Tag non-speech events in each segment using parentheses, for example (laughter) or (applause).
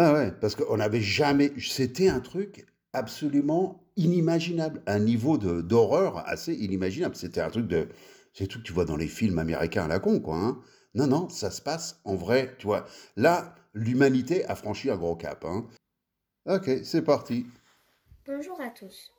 Ah ouais, parce qu'on n'avait jamais. C'était un truc absolument inimaginable, un niveau de d'horreur assez inimaginable. C'était un truc de. C'est tout que tu vois dans les films américains à la con, quoi. hein. Non, non, ça se passe en vrai, tu vois. Là, l'humanité a franchi un gros cap. Hein. Ok, c'est parti. Bonjour à tous.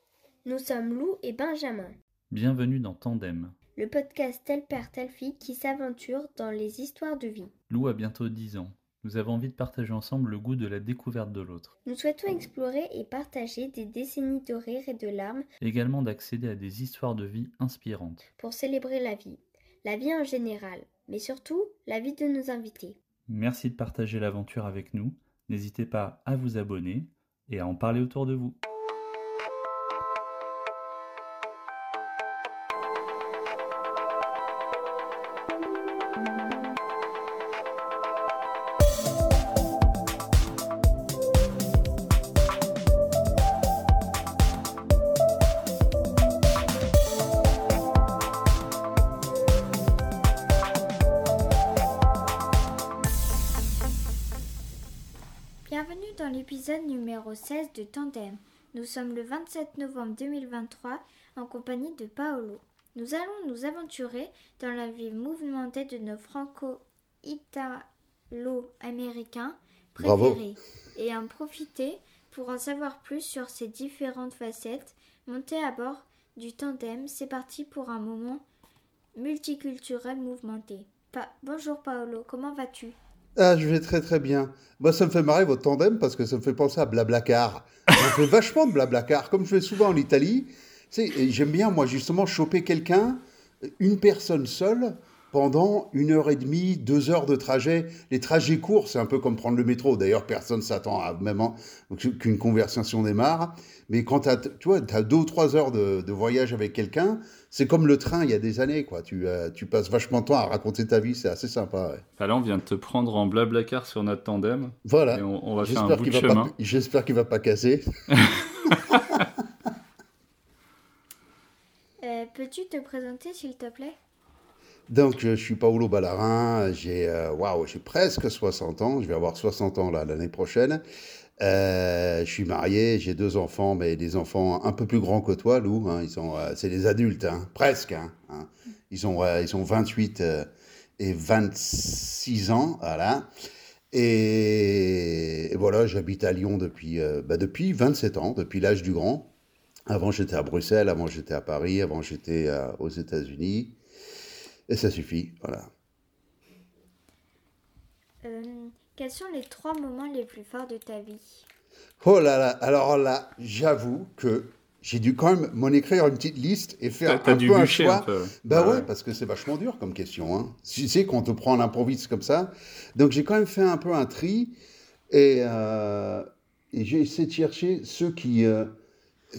Nous sommes Lou et Benjamin, Bienvenue dans Tandem. le podcast Tel Père Telle Fille qui s'aventure dans les histoires de vie. Lou a bientôt 10 ans. Nous avons envie de partager ensemble le goût de la découverte de l'autre. Nous souhaitons explorer et partager des décennies de rire et de larmes Également d'accéder à des histoires de vie inspirantes. pour célébrer la vie. La vie en général, mais surtout la vie de nos invités. Merci de partager l'aventure avec nous. N'hésitez pas à vous abonner et à en parler autour de vous. Sommes le 27 novembre 2023 en compagnie de Paolo. Nous allons nous aventurer dans la vie mouvementée de nos franco-italo-américains Bravo. préférés et en profiter pour en savoir plus sur ces différentes facettes. Montez à bord du tandem, c'est parti pour un moment multiculturel mouvementé. Pa- Bonjour Paolo, comment vas-tu? Ah, je vais très très bien. Moi, ça me fait marrer votre tandem parce que ça me fait penser à Blablacar. On fait vachement de Blablacar, comme je fais souvent en Italie. Tu sais, j'aime bien, moi, justement, choper quelqu'un, une personne seule, pendant une heure et demie, deux heures de trajet. Les trajets courts, c'est un peu comme prendre le métro. D'ailleurs, personne s'attend à même qu'une conversation démarre. Mais quand tu as, tu vois, as deux ou trois heures de, de voyage avec quelqu'un, c'est comme le train il y a des années. Quoi. Tu, euh, tu passes vachement de temps à raconter ta vie, c'est assez sympa. ouais. Enfin, là, on vient de te prendre en blablacar sur notre tandem Voilà. et on, on va faire un J'espère bout qu'il de va chemin. pas, j'espère qu'il va pas casser. (laughs) Euh, Peux-tu te présenter s'il te plaît? Donc, je suis Paolo Ballarin, j'ai euh, waouh, presque 60 ans, je vais avoir 60 ans l'année prochaine. Euh, je suis marié, j'ai deux enfants, mais des enfants un peu plus grands que toi, Lou. hein, euh, c'est des adultes, hein, presque. hein. Ils ont, euh, ils ont 28 euh, et 26 ans, voilà. Et, et voilà, j'habite à Lyon depuis, bah, depuis 27 ans, depuis l'âge du grand. Avant, j'étais à Bruxelles, avant, j'étais à Paris, avant, j'étais aux États-Unis. Et ça suffit, voilà. Euh, Quels sont les trois moments les plus forts de ta vie? Oh là là, alors là, j'avoue que j'ai dû quand même m'en écrire une petite liste et faire t'as un peu un choix. un peu. Bah Ah ouais, parce que c'est vachement dur comme question. Hein. Tu sais, quand on te prend à l'improviste comme ça. Donc j'ai quand même fait un peu un tri et, euh, et j'ai essayé de chercher ceux qui, euh,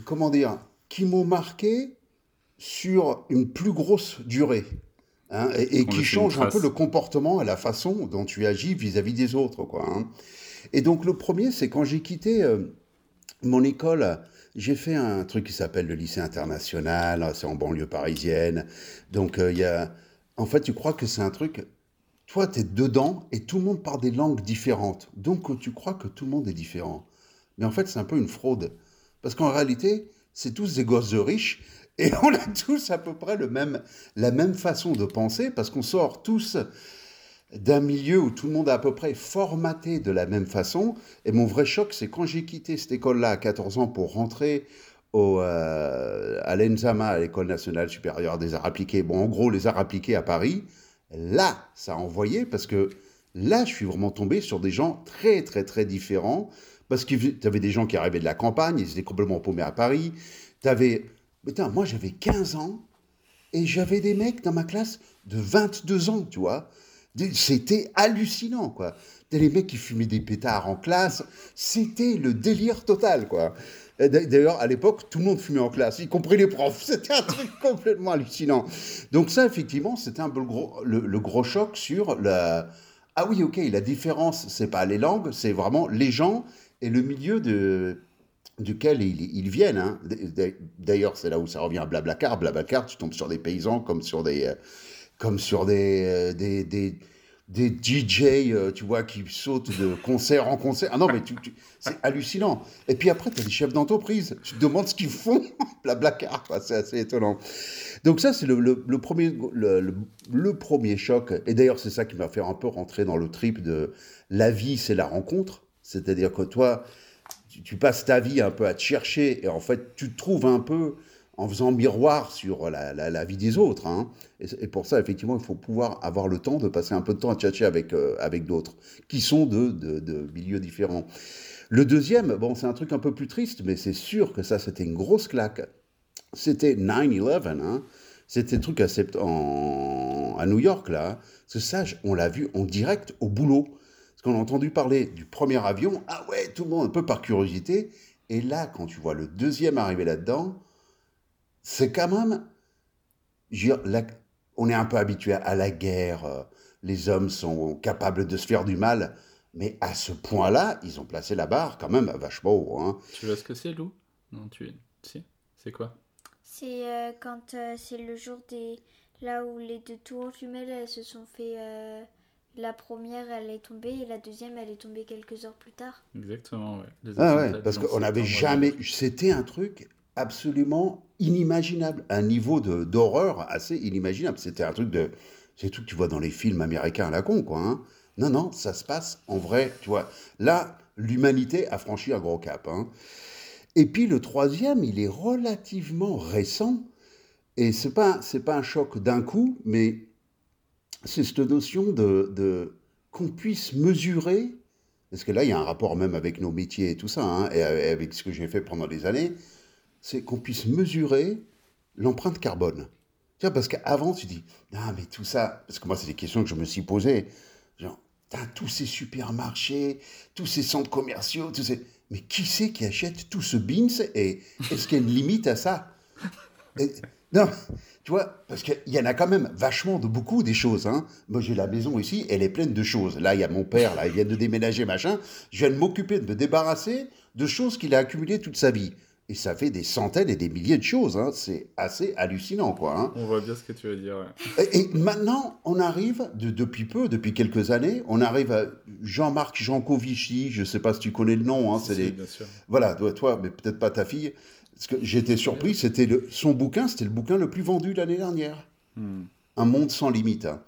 comment dire, qui m'ont marqué sur une plus grosse durée. Hein, et qui changent un peu le comportement et la façon dont tu agis vis-à-vis des autres. Quoi, hein. Et donc le premier, c'est quand j'ai quitté euh, mon école, j'ai fait un truc qui s'appelle le lycée international, c'est en banlieue parisienne. Donc euh, il y a... En fait, tu crois que c'est un truc... Toi, tu es dedans et tout le monde parle des langues différentes. Donc tu crois que tout le monde est différent. Mais en fait, c'est un peu une fraude. Parce qu'en réalité, c'est tous des gosses de riches et (laughs) on a tous à peu près la même façon de penser parce qu'on sort tous d'un milieu où tout le monde est à peu près formaté de la même façon. Et mon vrai choc, c'est quand j'ai quitté cette école-là à 14 ans pour rentrer euh, à l'ENSAMA, à l'École nationale supérieure des arts appliqués. Bon, en gros, les arts appliqués à Paris, là, ça a envoyé parce que là, je suis vraiment tombé sur des gens très, très, très différents. Parce que tu avais des gens qui arrivaient de la campagne, ils étaient complètement paumés à Paris. Tu avais. Putain, moi, j'avais 15 ans et j'avais des mecs dans ma classe de 22 ans, tu vois. C'était hallucinant, quoi. T'as les mecs qui fumaient des pétards en classe. C'était le délire total, quoi. D'ailleurs, à l'époque, tout le monde fumait en classe, y compris les profs. (laughs) C'était un truc complètement hallucinant. Donc ça, effectivement, c'était un peu le gros, le gros choc sur la... Ah oui, ok, la différence, c'est pas les langues, c'est vraiment les gens et le milieu de, duquel ils, viennent. hein. D'ailleurs, c'est là où ça revient à Blablacar. Blablacar, tu tombes sur des paysans comme sur des, euh, comme sur des, euh, des, des, des DJ, euh, tu vois, qui sautent de concert en concert. Ah non, mais tu, c'est hallucinant. Et puis après, tu as des chefs d'entreprise. Tu te demandes ce qu'ils font. (laughs) Blablacar. C'est assez étonnant. Donc ça, c'est le, le- premier, le, le- premier choc. Et d'ailleurs, c'est ça qui m'a fait un peu rentrer dans le trip de la vie, c'est la rencontre. C'est-à-dire que toi, tu, tu passes ta vie un peu à te chercher et en fait, tu te trouves un peu en faisant miroir sur la, la- vie des autres. hein. Et, pour ça, effectivement, il faut pouvoir avoir le temps de passer un peu de temps à tchatcher avec, euh, avec d'autres qui sont de, de- de milieux différents. Le deuxième, bon, c'est un truc un peu plus triste, mais c'est sûr que ça, c'était une grosse claque. C'était 9-11, hein. C'était le truc à, en- à New York, là. Ça, je- on l'a vu en direct au boulot. Parce qu'on a entendu parler du premier avion. Ah ouais, tout le monde, un peu par curiosité. Et là, quand tu vois le deuxième arriver là-dedans, c'est quand même. je veux dire, la- on est un peu habitué à la guerre. Les hommes sont capables de se faire du mal. Mais à ce point-là, ils ont placé la barre quand même vachement haut. hein. Tu vois ce que c'est, Lou? Non, tu. Si C'est quoi? C'est euh, quand euh, c'est le jour des. Là où les deux tours jumelles elles se sont fait. euh, La première elle est tombée et la deuxième elle est tombée quelques heures plus tard. Exactement, ouais. Les Ah ouais, parce du 11 qu'on n'avait jamais. C'était un truc absolument inimaginable, un niveau de- d'horreur assez inimaginable. C'était un truc de. C'est tout que tu vois dans les films américains à la con, quoi. hein. Non, non, ça se passe en vrai, tu vois. Là, l'humanité a franchi un gros cap. hein. Et puis le troisième, il est relativement récent. Et c'est pas, c'est pas un choc d'un coup, mais c'est cette notion de, qu'on puisse mesurer, parce que là, il y a un rapport même avec nos métiers et tout ça, hein, et avec ce que j'ai fait pendant des années, c'est qu'on puisse mesurer l'empreinte carbone. Vois, parce qu'avant, tu dis, non, mais tout ça, parce que moi, c'est des questions que je me suis posées, genre, tous ces supermarchés, tous ces centres commerciaux, mais qui c'est qui achète tout ce beans et est-ce qu'il y a une limite à ça? Non, tu vois, parce qu'il y en a quand même vachement de beaucoup des choses. Hein. Moi, j'ai la maison ici, elle est pleine de choses. Là, il y a mon père, là, il vient de déménager, machin. Je viens de m'occuper de me débarrasser de choses qu'il a accumulées toute sa vie. Et ça fait des centaines et des milliers de choses. Hein. C'est assez hallucinant, quoi. hein. On voit bien ce que tu veux dire, ouais. Et, et maintenant, on arrive, de- depuis peu, depuis quelques années, on arrive à Jean-Marc Jancovici, je ne sais pas si tu connais le nom, hein, c'est Si, les- bien sûr. voilà, toi, toi, mais peut-être pas ta fille. Parce que j'étais surpris, c'était son bouquin, c'était le bouquin le plus vendu l'année dernière. Hmm. Un monde sans limite. hein.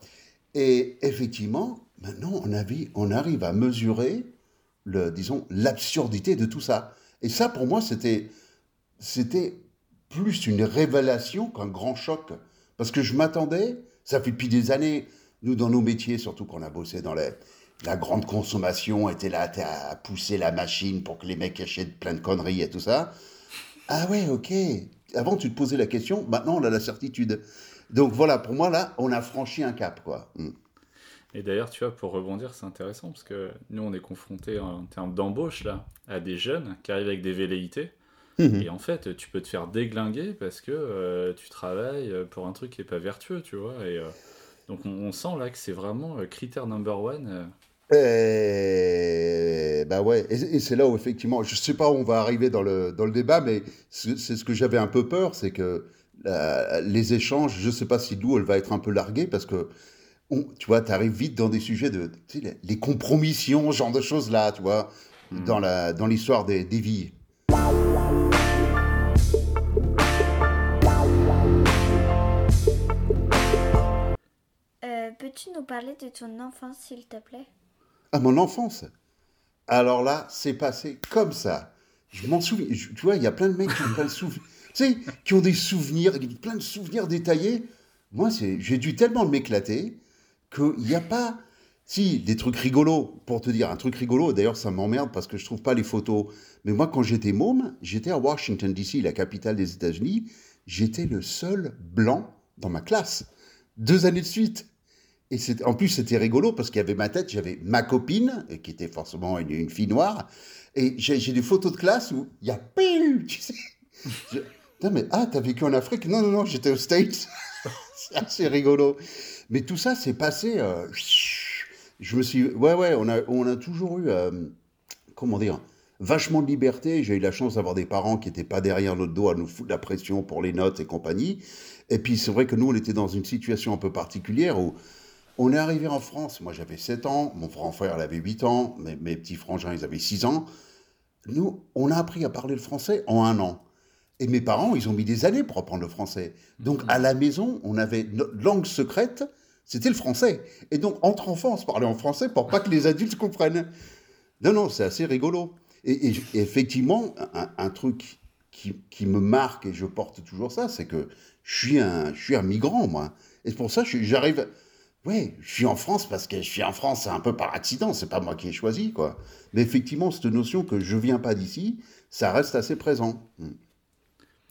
Et effectivement, maintenant, on, avait- on arrive à mesurer, le, disons, l'absurdité de tout ça. Et ça, pour moi, c'était, c'était plus une révélation qu'un grand choc. Parce que je m'attendais, ça fait depuis des années, nous, dans nos métiers, surtout qu'on a bossé dans les- la grande consommation, était là à pousser la machine pour que les mecs achètent plein de conneries et tout ça. Ah ouais, ok. Avant, tu te posais la question, maintenant, on a la certitude. Donc voilà, pour moi, là, on a franchi un cap, quoi. Mm. Et d'ailleurs, tu vois, pour rebondir, c'est intéressant parce que nous, on est confrontés en termes d'embauche là à des jeunes qui arrivent avec des velléités. Mhm. Et en fait, tu peux te faire déglinguer parce que euh, tu travailles pour un truc qui est pas vertueux, tu vois. Et euh, donc, on, on sent là que c'est vraiment euh, critère number one. Et, bah ouais, et, et c'est là où effectivement, je sais pas où on va arriver dans le, dans le débat, mais c'est ce que j'avais un peu peur, c'est que la- les échanges, je sais pas si Lou, elle va être un peu larguée, parce que, on- tu vois, tu arrives vite dans des sujets de, tu sais, les, les compromissions, ce genre de choses-là, tu vois, Mhm. dans la, dans l'histoire des, des vies. Euh, Peux-tu nous parler de ton enfance, s'il te plaît? À mon enfance. Alors là, c'est passé comme ça. Je m'en souviens. je- tu vois, il y a plein de mecs qui ont plein de souvenirs. Qui ont des souvenirs, plein de souvenirs détaillés. Moi, j'ai dû tellement m'éclater qu'il n'y a pas. Si, des trucs rigolos, pour te dire, un truc rigolo, d'ailleurs ça m'emmerde parce que je trouve pas les photos. Mais moi, quand j'étais môme, j'étais à Washington, D.C., la capitale des États-Unis, j'étais le seul blanc dans ma classe. Deux années de suite. Et en plus, c'était rigolo parce qu'il y avait ma tête, j'avais ma copine, qui était forcément une, une fille noire, et j'ai des photos de classe où il y a pile, (laughs) tu sais. Ah, t'as vécu en Afrique? Non, non, non, j'étais aux States. (laughs) c'est assez rigolo. Mais tout ça s'est passé. euh, je me suis. Ouais, ouais, on a, on a toujours eu. euh, comment dire Vachement de liberté. J'ai eu la chance d'avoir des parents qui n'étaient pas derrière notre dos à nous foutre la pression pour les notes et compagnie. Et puis, c'est vrai que nous, on était dans une situation un peu particulière où On est arrivé en France, moi j'avais 7 ans, mon grand frère il avait 8 ans, mes, mes petits frangins ils avaient 6 ans. Nous, on a appris à parler le français en un an. Et mes parents, ils ont mis des années pour apprendre le français. Donc à la maison, on avait notre langue secrète, c'était le français. Et donc entre enfants, on se parlait en français pour pas que les adultes comprennent. Non, non, c'est assez rigolo. Et, et- et effectivement, un, un truc qui, qui me marque, et je porte toujours ça, c'est que je suis un, je suis un migrant, moi. Et c'est pour ça j'arrive... Oui, je suis en France parce que je suis en France, c'est un peu par accident, c'est pas moi qui ai choisi, quoi. Mais effectivement, cette notion que je viens pas d'ici, ça reste assez présent. Hmm.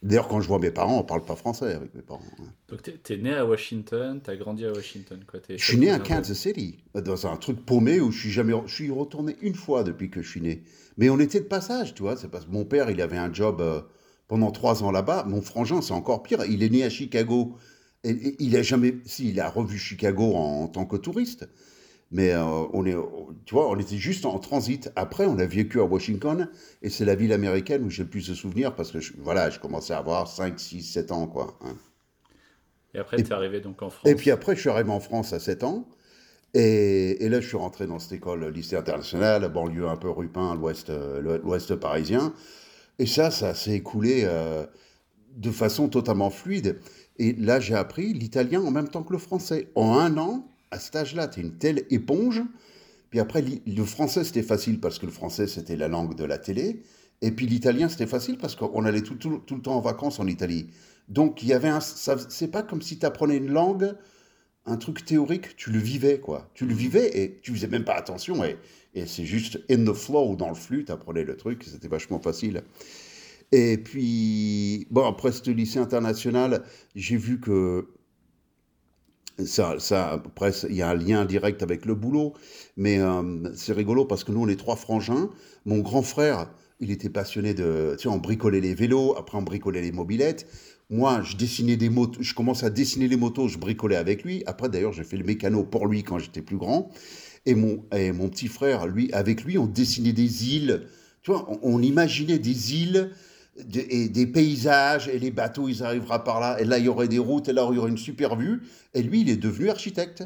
D'ailleurs, quand je vois mes parents, on parle pas français avec mes parents. hein. Donc t'es, né à Washington, t'as grandi à Washington, quoi. Je suis né à Kansas City, dans un truc paumé où je suis jamais, je suis retourné une fois depuis que je suis né. Mais on était de passage, tu vois. C'est parce que mon père, il avait un job euh, pendant trois ans là-bas. Mon frangin, c'est encore pire. Il est né à Chicago. Et, il a jamais, si, il a revu Chicago en, en tant que touriste. Mais euh, on est, tu vois, on était juste en transit. Après, on a vécu à Washington et c'est la ville américaine où j'ai le plus de souvenirs parce que, je- voilà, je commençais à avoir 5, 6, 7 ans, quoi. hein. Et après, Et- t'es arrivé donc en France. Et puis après, je suis arrivé en France à 7 ans. Et, et là, je suis rentré dans cette école lycée international, banlieue un peu rupin, l'ouest, euh, l'ouest parisien. Et ça, ça s'est écoulé euh, de façon totalement fluide. Et là, j'ai appris l'italien en même temps que le français. En un an, à cet âge-là, tu es une telle éponge. Puis après, le français, c'était facile parce que le français, c'était la langue de la télé. Et puis l'italien, c'était facile parce qu'on allait tout, le temps en vacances en Italie. Donc, il y avait un. C'est pas comme si tu apprenais une langue, un truc théorique, tu le vivais, quoi. Tu le vivais et tu faisais même pas attention. Et, et c'est juste in the flow, dans le flux, tu apprenais le truc, c'était vachement facile. Et puis, bon, après ce lycée international, j'ai vu que ça, ça, après, il y a un lien direct avec le boulot, mais euh, c'est rigolo parce que nous, on est trois frangins. Mon grand frère, il était passionné de, tu sais, on bricolait les vélos, après on bricolait les mobilettes. Moi, je dessinais des motos, je commence à dessiner les motos, je bricolais avec lui. Après, d'ailleurs, j'ai fait le mécano pour lui quand j'étais plus grand. Et mon, et mon petit frère, lui, avec lui, on dessinait des îles. Tu vois, on, on imaginait des îles des paysages, et les bateaux, ils arriveront par là, et là, il y aurait des routes, et là, il y aurait une super vue. Et lui, il est devenu architecte.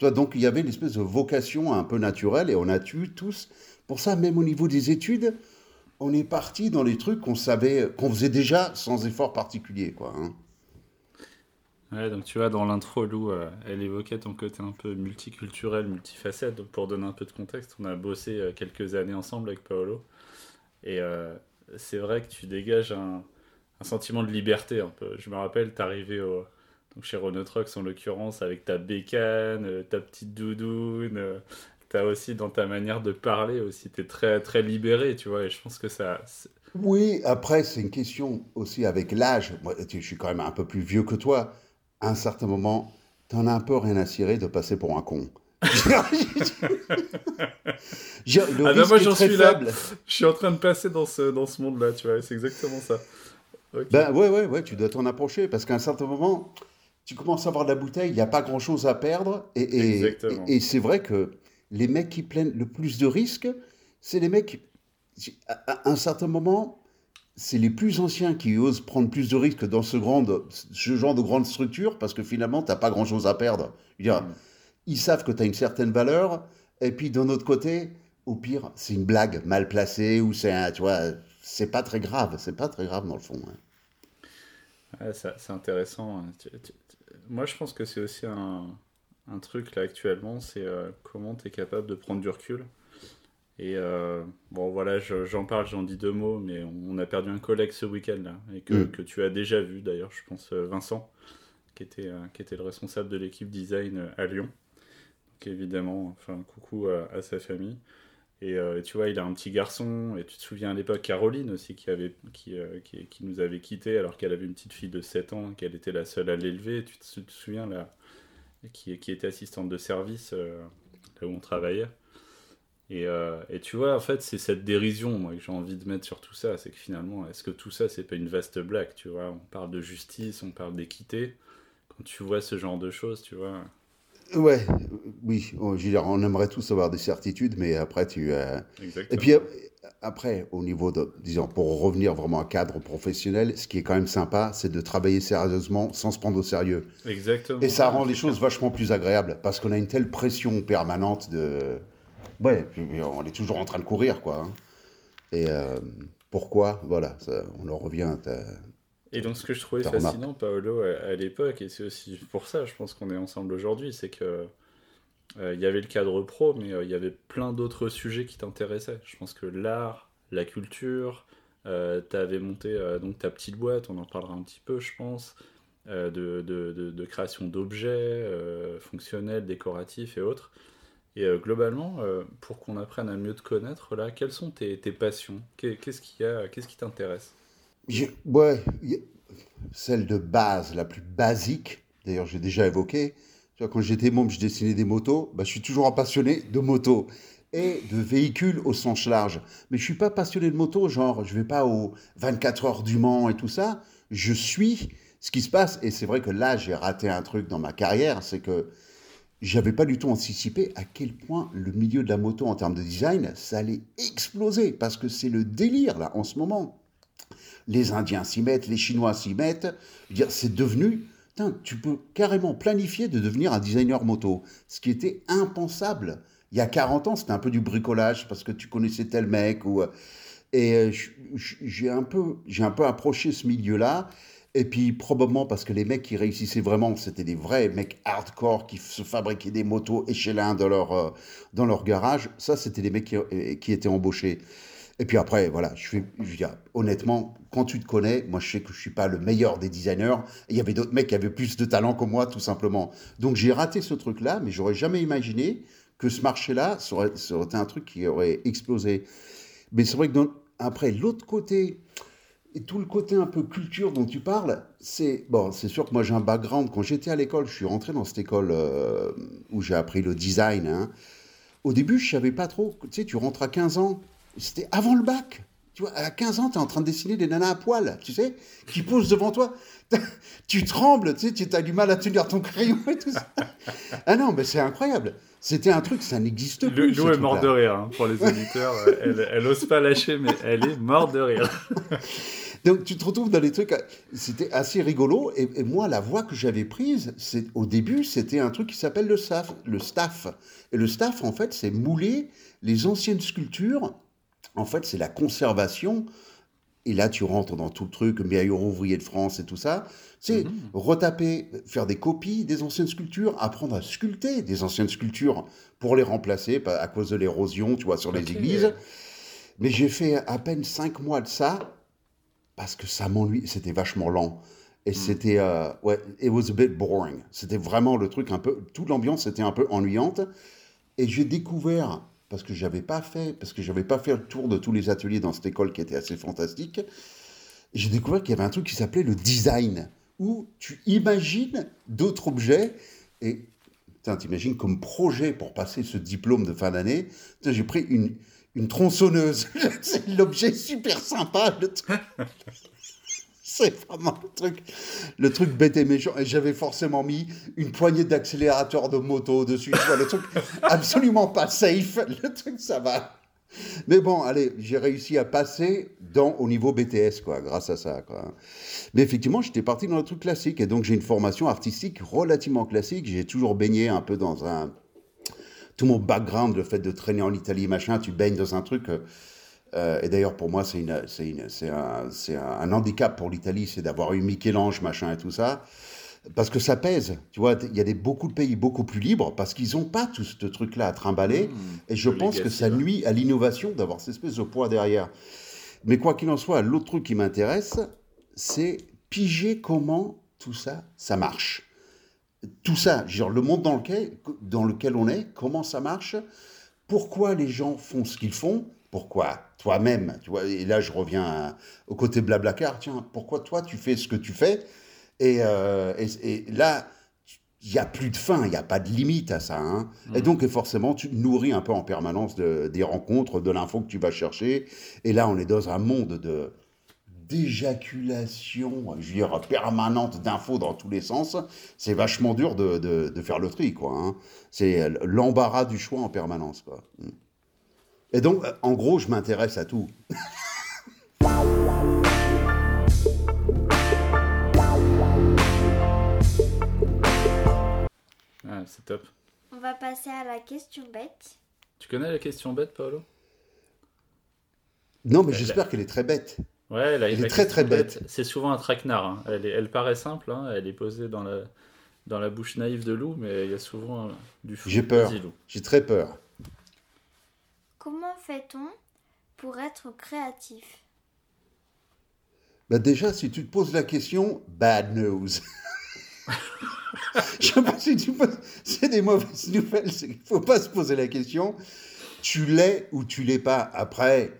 Donc, il y avait une espèce de vocation un peu naturelle, et on a eu tous. Pour ça, même au niveau des études, on est parti dans les trucs qu'on savait, qu'on faisait déjà sans effort particulier, quoi. hein. Ouais, donc tu vois, dans l'intro, Lou, euh, elle évoquait ton côté un peu multiculturel, multifacette. Donc pour donner un peu de contexte, on a bossé euh, quelques années ensemble avec Paolo. Et euh, c'est vrai que tu dégages un, sentiment de liberté un peu. Je me rappelle, t'arrivais au, donc chez Renault en l'occurrence avec ta bécane, euh, ta petite doudoune. euh, T'as aussi dans ta manière de parler aussi, t'es très très libéré, tu vois. Et je pense que ça, Oui, après, c'est une question aussi avec l'âge. Moi, je suis quand même un peu plus vieux que toi. À un certain moment, t'en as un peu rien à cirer de passer pour un con. (laughs) Je- le Ah ben moi, j'en suis là. je suis en train de passer dans ce dans ce monde-là, tu vois. C'est exactement ça. Ok. Ben ouais, ouais, ouais, tu dois t'en approcher parce qu'à un certain moment, tu commences à avoir de la bouteille, il n'y a pas grand-chose à perdre. Et, et, Exactement. et- et c'est vrai que les mecs qui prennent le plus de risques, c'est les mecs, qui- à, à un certain moment, c'est les plus anciens qui osent prendre plus de risques dans ce, genre de grande structure parce que finalement, tu n'as pas grand-chose à perdre. Je veux dire, Mm. Ils savent que tu as une certaine valeur, et puis d'un autre côté, au pire, c'est une blague mal placée ou c'est un, tu vois, c'est pas très grave, c'est pas très grave dans le fond. hein. Ouais, c'est intéressant. hein. Moi, je pense que c'est aussi un, un truc là actuellement, c'est euh, comment tu es capable de prendre du recul. Et euh, bon, voilà, je- j'en parle, j'en dis deux mots, mais on a perdu un collègue ce week-end là, et que, Mm. que tu as déjà vu d'ailleurs, je pense, euh, Vincent, qui était, qui était le responsable de l'équipe design à Lyon. Évidemment, enfin, coucou à, sa famille. Et euh, tu vois, il a un petit garçon, et tu te souviens à l'époque, Caroline aussi, qui, avait, qui, euh, qui, nous avait quittés alors qu'elle avait une petite fille de 7 ans, qu'elle était la seule à l'élever. Tu te, souviens, là, qui, qui était assistante de service euh, là où on travaillait. Et, et tu vois, en fait, c'est cette dérision, que j'ai envie de mettre sur tout ça. C'est que finalement, est-ce que tout ça, c'est pas une vaste blague, tu vois? On parle de justice, on parle d'équité. Quand tu vois ce genre de choses, tu vois. Ouais, oui, on, aimerait tous avoir des certitudes, mais après, tu. euh, Et puis euh, après, au niveau de, disons, pour revenir vraiment à cadre professionnel, ce qui est quand même sympa, c'est de travailler sérieusement sans se prendre au sérieux. Exactement. Et ça rend les choses vachement plus agréables parce qu'on a une telle pression permanente de. Ouais, on est toujours en train de courir, quoi. hein. Et euh, pourquoi? Voilà, ça- on en revient à ta- Et donc, ce que je trouvais fascinant, Paolo, à, à l'époque, et c'est aussi pour ça, je pense qu'on est ensemble aujourd'hui, c'est que euh, il y avait le cadre pro, mais euh, il y avait plein d'autres sujets qui t'intéressaient. Je pense que l'art, la culture, tu avais monté euh, donc ta petite boîte, on en parlera un petit peu, je pense, euh, de, de- de- de création d'objets euh, fonctionnels, décoratifs et autres. Et euh, globalement, euh, pour qu'on apprenne à mieux te connaître, là, quelles sont tes, tes passions? Qu'est- Qu'est-ce qui qu'est-ce qui t'intéresse? Ouais, celle de base, la plus basique, d'ailleurs j'ai déjà évoqué, quand j'étais môme, je dessinais des motos, bah, je suis toujours un passionné de motos et de véhicules au sens large. Mais je suis pas passionné de moto, genre je vais pas aux 24 heures du Mans et tout ça, je suis ce qui se passe. Et c'est vrai que là, j'ai raté un truc dans ma carrière, c'est que j'avais pas du tout anticipé à quel point le milieu de la moto en termes de design, ça allait exploser, parce que c'est le délire là en ce moment les Indiens s'y mettent, les Chinois s'y mettent. C'est devenu. Tu peux carrément planifier de devenir un designer moto, ce qui était impensable. Il y a 40 ans, c'était un peu du bricolage parce que tu connaissais tel mec. Ou, euh, et euh, j'ai un, peu- un peu approché ce milieu-là. Et puis, probablement parce que les mecs qui réussissaient vraiment, c'était des vrais mecs hardcore qui se fabriquaient des motos échelins dans leur, euh, dans leur garage. Ça, c'était des mecs qui étaient embauchés. Et puis après, voilà, je fais, je dire, honnêtement, quand tu te connais, moi je sais que je suis pas le meilleur des designers. Il y avait d'autres mecs qui avaient plus de talent que moi, tout simplement. Donc j'ai raté ce truc-là, mais j'aurais jamais imaginé que ce marché-là, été un truc qui aurait explosé. Mais c'est vrai que après, l'autre côté, et tout le côté un peu culture dont tu parles, c'est bon, c'est sûr que moi j'ai un background. Quand j'étais à l'école, je suis rentré dans cette école euh, où j'ai appris le design. hein. Au début, je savais pas trop. Tu sais, tu rentres à 15 ans, c'était avant le bac. Tu vois, à 15 ans, tu es en train de dessiner des nanas à poil, tu sais, qui posent devant toi. (laughs) Tu trembles, tu sais, tu as du mal à tenir ton crayon et tout ça. (laughs) Ah non, mais c'est incroyable. C'était un truc, ça n'existe plus. Lou est morte de rire, hein, pour les auditeurs. (laughs) elle, elle ose pas lâcher, mais elle est morte de rire. Donc tu te retrouves dans des trucs, euh, c'était assez rigolo. Et, et moi, la voie que j'avais prise, c'est au début, c'était un truc qui s'appelle le staff, le staff. Et le staff, en fait, c'est mouler les anciennes sculptures. En fait, c'est la conservation. Et là, tu rentres dans tout le truc, meilleur ouvrier de France et tout ça. C'est retaper, faire des copies des anciennes sculptures, apprendre à sculpter des anciennes sculptures pour les remplacer à cause de l'érosion, tu vois, sur les églises. Mais j'ai fait à peine cinq mois de ça parce que ça m'ennuie. C'était vachement lent. Et c'était. euh, ouais, it was a bit boring. C'était vraiment le truc un peu. Toute l'ambiance était un peu ennuyante. Et j'ai découvert, parce que j'avais pas fait, parce que j'avais pas fait le tour de tous les ateliers dans cette école qui était assez fantastique, j'ai découvert qu'il y avait un truc qui s'appelait le design, où tu imagines d'autres objets et t'imagines comme projet pour passer ce diplôme de fin d'année, j'ai pris une, tronçonneuse. (laughs) C'est l'objet super sympa. Le. (laughs) (laughs) C'est vraiment le truc, le truc bête et méchant. Et j'avais forcément mis une poignée d'accélérateur de moto dessus. Vois, le truc (laughs) absolument pas safe. (laughs) Le truc, ça va. Mais bon, allez, j'ai réussi à passer dans, au niveau BTS, quoi, grâce à ça, quoi. Mais effectivement, j'étais parti dans le truc classique. Et donc, j'ai une formation artistique relativement classique. J'ai toujours baigné un peu dans un. Tout mon background, le fait de traîner en Italie, machin, tu baignes dans un truc. euh, euh, et d'ailleurs, pour moi, c'est un, handicap pour l'Italie, c'est d'avoir eu Michel-Ange, machin et tout ça. Parce que ça pèse. Tu vois, il y a des, beaucoup de pays beaucoup plus libres parce qu'ils n'ont pas tout ce truc-là à trimballer. et je pense que ça nuit à l'innovation d'avoir cette espèce de poids derrière. Mais quoi qu'il en soit, l'autre truc qui m'intéresse, c'est piger comment tout ça, ça marche. Tout ça, genre le monde dans lequel, dans lequel on est, comment ça marche, pourquoi les gens font ce qu'ils font, pourquoi toi-même, tu vois, et là je reviens à- au côté blablacar, tiens, pourquoi toi tu fais ce que tu fais, et, euh, et- et là, il n'y a plus de fin, il n'y a pas de limite à ça. hein. Et donc, forcément, tu te nourris un peu en permanence de- des rencontres, de l'info que tu vas chercher. Et là, on est dans un monde de d'éjaculation, je veux dire, permanente d'infos dans tous les sens, c'est vachement dur de, de- de faire le tri, quoi. hein. C'est l'embarras du choix en permanence, quoi. Et donc, en gros, je m'intéresse à tout. (laughs) Ah, c'est top. On va passer à la question bête. Tu connais la question bête, Paolo? Non, mais j'espère qu'elle est très bête. Ouais, Elle est très, très bête. C'est souvent un traquenard. hein. Elle, est- elle paraît simple, hein. elle est posée dans la, dans la bouche naïve de loup, mais il y a souvent euh, du fou. J'ai peur. J'ai très peur. Fait-on pour être créatif? Bah déjà, si tu te poses la question, bad news. Je sais pas si tu poses- C'est des mauvaises nouvelles, c'est qu'il faut pas se poser la question. Tu l'es ou tu l'es pas. Après,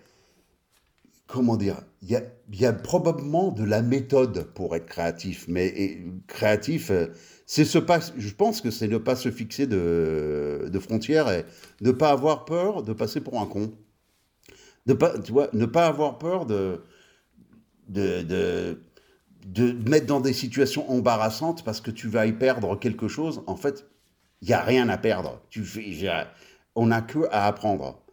comment dire Il y a, probablement de la méthode pour être créatif, mais créatif, euh, c'est se pas. Je pense que c'est ne pas se fixer de, frontières et ne pas avoir peur de passer pour un con. Ne pas, tu vois, ne pas avoir peur de de, mettre dans des situations embarrassantes parce que tu vas y perdre quelque chose. En fait, il n'y a rien à perdre. Tu on n'a que à apprendre.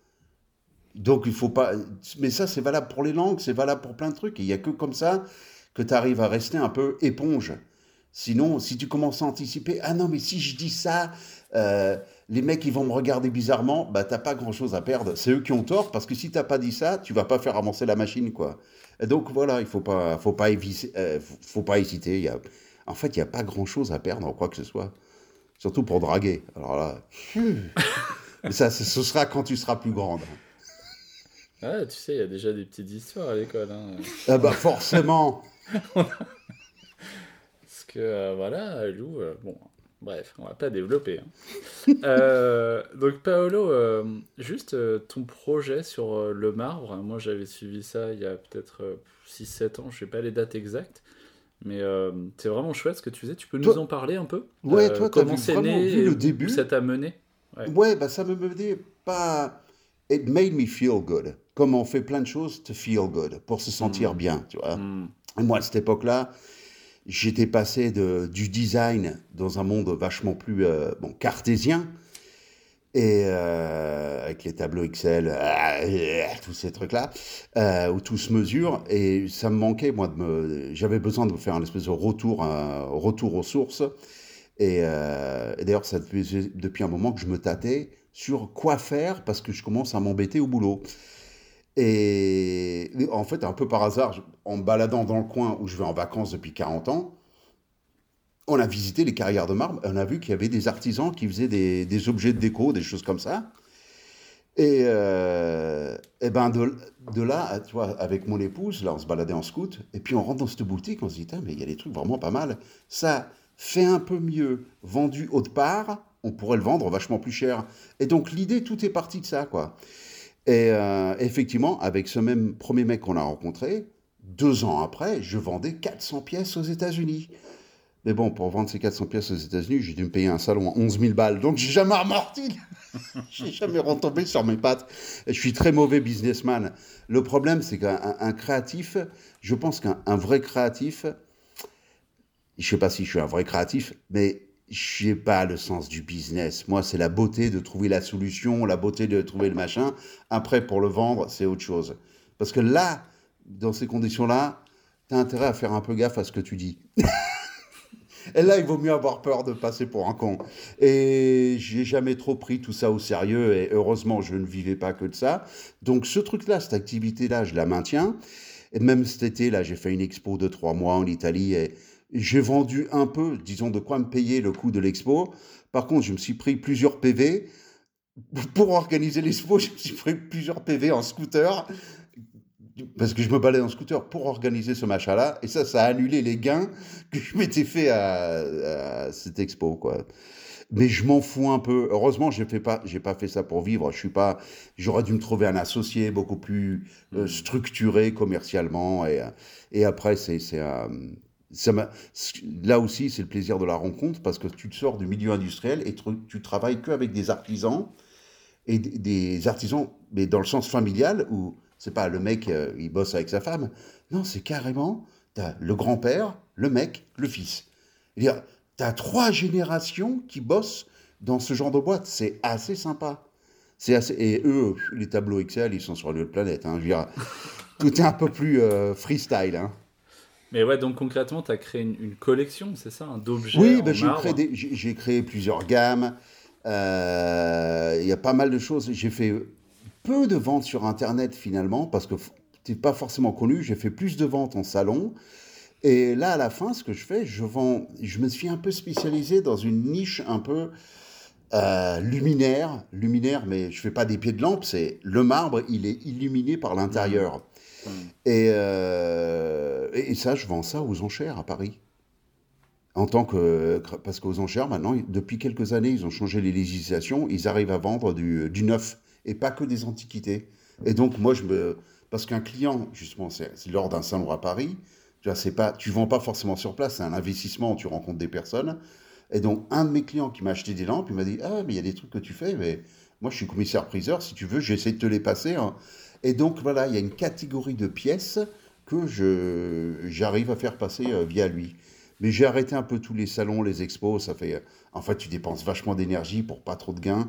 Donc, il faut pas. Mais ça, c'est valable pour les langues, c'est valable pour plein de trucs. Il n'y a que comme ça que tu arrives à rester un peu éponge. Sinon, si tu commences à anticiper, ah non, mais si je dis ça, euh, les mecs, ils vont me regarder bizarrement, bah, t'as pas grand chose à perdre. C'est eux qui ont tort, parce que si t'as pas dit ça, tu vas pas faire avancer la machine, quoi. Et donc, voilà, il faut pas, faut pas, euh, faut, pas hésiter. Il y a, en fait, il n'y a pas grand chose à perdre, quoi que ce soit. Surtout pour draguer. Alors là, (laughs) mais ça, ce sera quand tu seras plus grande. Ah, tu sais, il y a déjà des petites histoires à l'école. hein. Ah bah, forcément. (laughs) Parce que, euh, voilà, Lou, euh, bon, bref, on va pas développer. hein. Euh, donc, Paolo, juste ton projet sur le marbre, moi j'avais suivi ça il y a peut-être 6-7 ans, je sais pas les dates exactes, mais c'est vraiment chouette ce que tu faisais. Tu peux nous en parler un peu? Ouais, toi, Comment c'est né vu le début. ça t'a mené? Ouais. Ouais, bah ça me menait pas. It made me feel good. Comme on fait plein de choses to feel good, pour se sentir Mm. bien, tu vois. Hmm. Et moi, à cette époque-là, j'étais passé de, du design dans un monde vachement plus euh, bon, cartésien, et euh, avec les tableaux Excel, euh, tous ces trucs-là, euh, où tout se mesure, et ça me manquait, moi, de me, j'avais besoin de me faire un espèce de retour, un retour aux sources, et, et d'ailleurs, ça faisait depuis un moment que je me tâtais sur quoi faire, parce que je commence à m'embêter au boulot. Et en fait, un peu par hasard, en me baladant dans le coin où je vais en vacances depuis 40 ans, on a visité les carrières de marbre on a vu qu'il y avait des artisans qui faisaient des, objets de déco, des choses comme ça. Et, euh, et ben de, là, tu vois, avec mon épouse, là, on se baladait en scout, et puis on rentre dans cette boutique, on se dit, mais il y a des trucs vraiment pas mal. Ça fait un peu mieux vendu autre part, on pourrait le vendre vachement plus cher. Et donc l'idée, tout est parti de ça, quoi. Et euh, effectivement, avec ce même premier mec qu'on a rencontré, deux ans après, je vendais 400 pièces aux États-Unis. Mais bon, pour vendre ces 400 pièces aux États-Unis, j'ai dû me payer un salon à 11 000 balles. Donc, j'ai jamais amorti. (laughs) j'ai jamais retombé sur mes pattes. Et je suis très mauvais businessman. Le problème, c'est qu'un un- un créatif, je pense qu'un un vrai créatif, je sais pas si je suis un vrai créatif, mais je n'ai pas le sens du business. Moi, c'est la beauté de trouver la solution, la beauté de trouver le machin. Après, pour le vendre, c'est autre chose. Parce que là, dans ces conditions-là, tu as intérêt à faire un peu gaffe à ce que tu dis. (laughs) Et là, il vaut mieux avoir peur de passer pour un con. Et j'ai jamais trop pris tout ça au sérieux. Et heureusement, je ne vivais pas que de ça. Donc, ce truc-là, cette activité-là, je la maintiens. Et même cet été, là, j'ai fait une expo de trois mois en Italie. Et j'ai vendu un peu, disons, de quoi me payer le coût de l'expo. Par contre, je me suis pris plusieurs PV. Pour organiser l'expo, (laughs) je me suis pris plusieurs PV en scooter. Parce que je me baladais en scooter pour organiser ce machin-là. Et ça, ça a annulé les gains que je m'étais fait à, à cette expo, quoi. Mais je m'en fous un peu. Heureusement, je n'ai pas, j'ai pas fait ça pour vivre. Je suis pas. J'aurais dû me trouver un associé beaucoup plus euh, structuré commercialement. Et, euh, et après, c'est, c'est un- là aussi, c'est le plaisir de la rencontre parce que tu te sors du milieu industriel et tu, travailles qu'avec des artisans et des- artisans, mais dans le sens familial où C'est pas le mec, euh, il bosse avec sa femme. Non, c'est carrément, t'as le grand-père, le mec, le fils. Tu as trois générations qui bossent dans ce genre de boîte. C'est assez sympa. C'est assez... Et eux, les tableaux Excel, ils sont sur l'autre planète. Hein. Je veux dire, tout est un peu plus euh, freestyle. Hein. Mais ouais, donc concrètement, tu as créé une, collection, c'est ça, d'objets Oui, ben, j'ai, créé plusieurs gammes. Euh, il y a pas mal de choses. J'ai fait peu de ventes sur Internet finalement, parce que tu n'es pas forcément connu. J'ai fait plus de ventes en salon. Et là, à la fin, ce que je fais, je vends. Je me suis un peu spécialisé dans une niche un peu euh, luminaire. Luminaire, mais je fais pas des pieds de lampe. C'est le marbre, il est illuminé par l'intérieur. Mmh. Euh, et, et, ça, je vends ça aux enchères à Paris. En tant que. Parce qu'aux enchères, maintenant, depuis quelques années, ils ont changé les législations. Ils arrivent à vendre du, du neuf et pas que des antiquités. Et donc, moi, je me. Parce qu'un client, justement, c'est lors d'un salon à Paris. Tu vois, c'est pas, vends pas forcément sur place, c'est un investissement, tu rencontres des personnes. Et donc, un de mes clients qui m'a acheté des lampes, il m'a dit Ah, mais il y a des trucs que tu fais, mais moi, je suis commissaire-priseur, si tu veux, j'essaie de te les passer. Hein. Et donc, voilà, il y a une catégorie de pièces que j'arrive à faire passer euh, via lui. Mais j'ai arrêté un peu tous les salons, les expos, ça fait... En fait, tu dépenses vachement d'énergie pour pas trop de gains.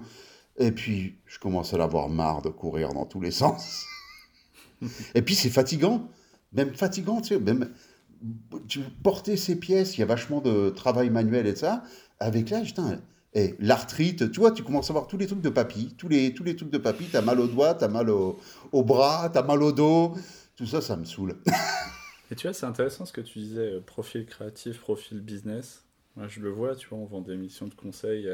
Et puis, je commence à l'avoir marre de courir dans tous les (laughs) sens. et puis, c'est fatigant. Même fatigant, tu sais, même... Tu, porter ces pièces, il y a vachement de travail manuel et ça. Avec putain, et l'arthrite, tu vois, tu commences à voir tous les trucs de papy, tous les, tous les trucs de papy, t'as mal au doigt, t'as mal au, bras, t'as mal au dos, tout ça, ça me saoule. (laughs) Et tu vois, c'est intéressant ce que tu disais, euh, profil créatif, profil business. Moi, je le vois, tu vois, on vend des missions de conseil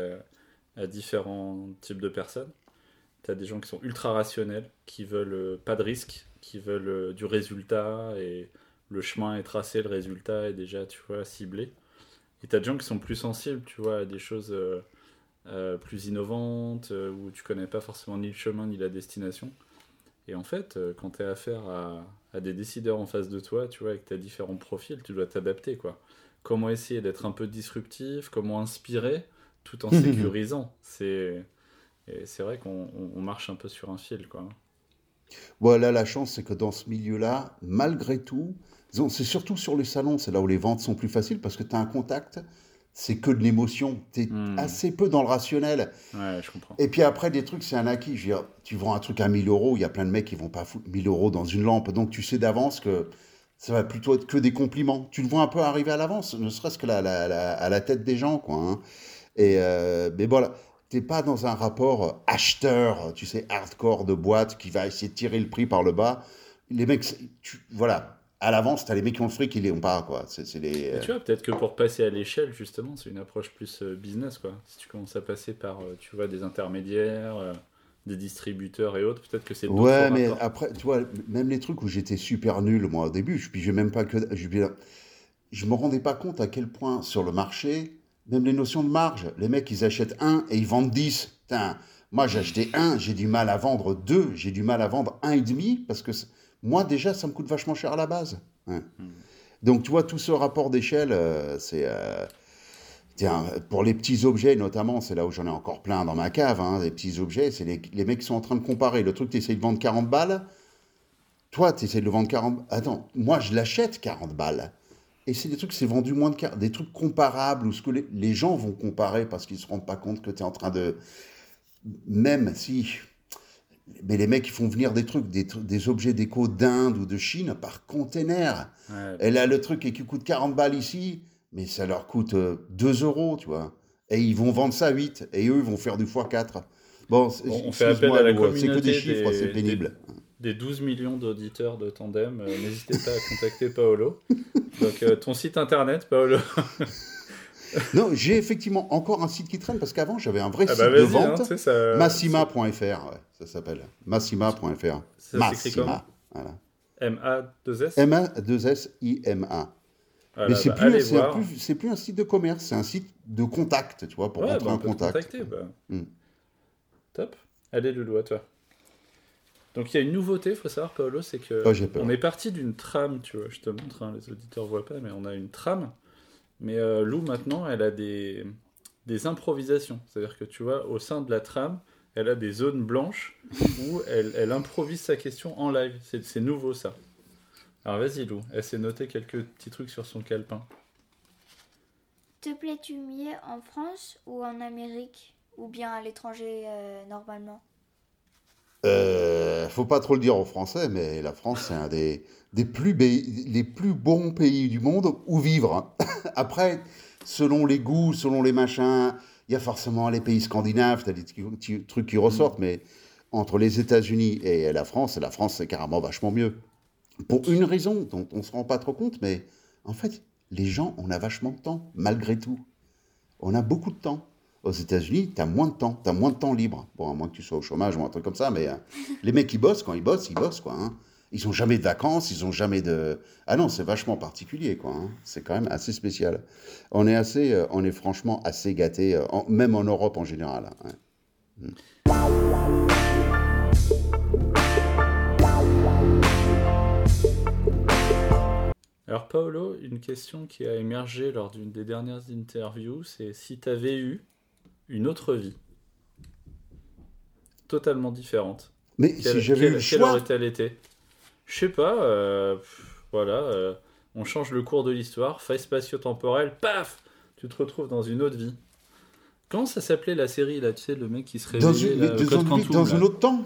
à, différents types de personnes. Tu as des gens qui sont ultra rationnels, qui veulent euh, pas de risque, qui veulent euh, du résultat et le chemin est tracé, le résultat est déjà, tu vois, ciblé. Et tu as des gens qui sont plus sensibles, tu vois, à des choses plus innovantes, où tu connais pas forcément ni le chemin ni la destination. Et en fait, euh, quand tu as affaire à, des décideurs en face de toi, tu vois, avec tes différents profils, tu dois t'adapter, quoi. Comment essayer d'être un peu disruptif, comment inspirer, tout en (laughs) sécurisant. c'est c'est vrai qu'on marche un peu sur un fil, quoi. Voilà, la chance, c'est que dans ce milieu-là, malgré tout, c'est surtout sur les salons, c'est là où les ventes sont plus faciles parce que tu as un contact c'est que de l'émotion. Tu es hmm. assez peu dans le rationnel. Ouais, je comprends. Et puis après, des trucs, c'est un acquis. Je veux dire, tu vends un truc à 1000 euros, il y a plein de mecs qui vont pas foutre 1000 euros dans une lampe. Donc tu sais d'avance que ça va plutôt être que des compliments. Tu le vois un peu arriver à l'avance, ne serait-ce que la, à la tête des gens. Quoi, hein. Et, euh, mais voilà, t'es pas dans un rapport acheteur, tu sais, hardcore de boîte qui va essayer de tirer le prix par le bas. Les mecs, tu, voilà, à l'avance, tu as les mecs qui ont le fric qui les ont pas. Quoi. Les, Tu vois, peut-être que pour passer à l'échelle, justement, c'est une approche plus euh, business. Quoi. Si tu commences à passer par euh, tu vois, des intermédiaires, euh, des distributeurs et autres, peut-être que c'est Ouais, mais après, tu vois, même les trucs où j'étais super nul, moi, au début, je, je même pas que. Je, je me rendais pas compte à quel point sur le marché, même les notions de marge, les mecs, ils achètent un et ils vendent 10. Putain, moi, j'ai acheté un, j'ai du mal à vendre deux, j'ai du mal à vendre un et demi parce que moi, déjà, ça me coûte vachement cher à la base. Donc, tu vois, tout ce rapport d'échelle, euh, c'est. Euh, pour les petits objets, notamment, c'est là où j'en ai encore plein dans ma cave, hein, des petits objets, c'est les, les, mecs qui sont en train de comparer. Le truc, tu essayes de vendre 40 balles. Toi, tu essayes de le vendre 40 Attends, moi, je l'achète 40 balles. Et c'est des trucs, c'est vendu moins de 40, des trucs comparables, ou ce que les, les gens vont comparer parce qu'ils ne se rendent pas compte que tu es en train de. Même si mais les mecs, ils font venir des trucs, des, des objets déco d'Inde ou de Chine par container. Et là, le truc qui coûte 40 balles ici, mais ça leur coûte 2 euh, euros, tu vois. Et ils vont vendre ça à 8, et eux, ils vont faire du x4. Bon, on fait appel à la communauté. C'est que des chiffres, c'est pénible. Des, 12 millions d'auditeurs de Tandem, euh, n'hésitez pas à contacter Paolo. Donc, euh, ton site internet, Paolo (laughs) (laughs) non, j'ai effectivement encore un site qui traîne parce qu'avant j'avais un vrai ah site bah de vente. Hein, Massima.fr, ça s'appelle. Massima.fr. Massima. Voilà. M-A-2-S M-A-2-S-I-M-A. Mais c'est plus, plus, un site de commerce, c'est un site de contact, tu vois, pour rentrer bah, en contact. Bah. Hmm. Top. Allez, Loulou, à toi. Donc il y a une nouveauté, il faut savoir, Paolo, c'est que oh, on est parti d'une trame, tu vois, je te montre, hein, les auditeurs voient pas, mais on a une trame mais euh, Lou, maintenant, elle a des, des improvisations. C'est-à-dire que tu vois, au sein de la trame, elle a des zones blanches où elle, improvise sa question en live. C'est c'est nouveau ça. Alors vas-y Lou, elle s'est noté quelques petits trucs sur son calepin. Te plais-tu mieux en France ou en Amérique Ou bien à l'étranger euh, normalement? Euh, faut pas trop le dire aux Français, mais la France, c'est un des, des plus, les plus bons pays du monde où vivre. hein. (laughs) Après, selon les goûts, selon les machins, il y a forcément les pays scandinaves, tu as des petits- trucs qui ressortent, mais entre les États-Unis et la France, la France, c'est carrément vachement mieux. Pour une raison dont on se rend pas trop compte, mais en fait, les gens, on a vachement de temps, malgré tout. On a beaucoup de temps. Aux États-Unis, tu as moins de temps, tu as moins de temps libre. Bon, à moins que tu sois au chômage ou un truc comme ça, mais euh, les mecs qui bossent, quand ils bossent, ils bossent, quoi. hein. Ils ont jamais de vacances, ils ont jamais de. Ah non, c'est vachement particulier, quoi. hein. C'est quand même assez spécial. On est assez, euh, on est franchement assez gâtés, euh, même en Europe en général. hein. Alors Paolo, une question qui a émergé lors d'une des dernières interviews, c'est si tu avais eu une autre vie totalement différente. Mais Quelle, si j'avais quelle- eu le quelle choix, aurait-elle été? Je sais pas, euh, pff, voilà, euh, on change le cours de l'histoire, faille spatio-temporelle, paf Tu te retrouves dans une autre vie. Comment ça s'appelait la série là, tu sais, le mec qui se dans, réveillait une, là, mais au dans Code une- Quantum, dans là. un autre temps?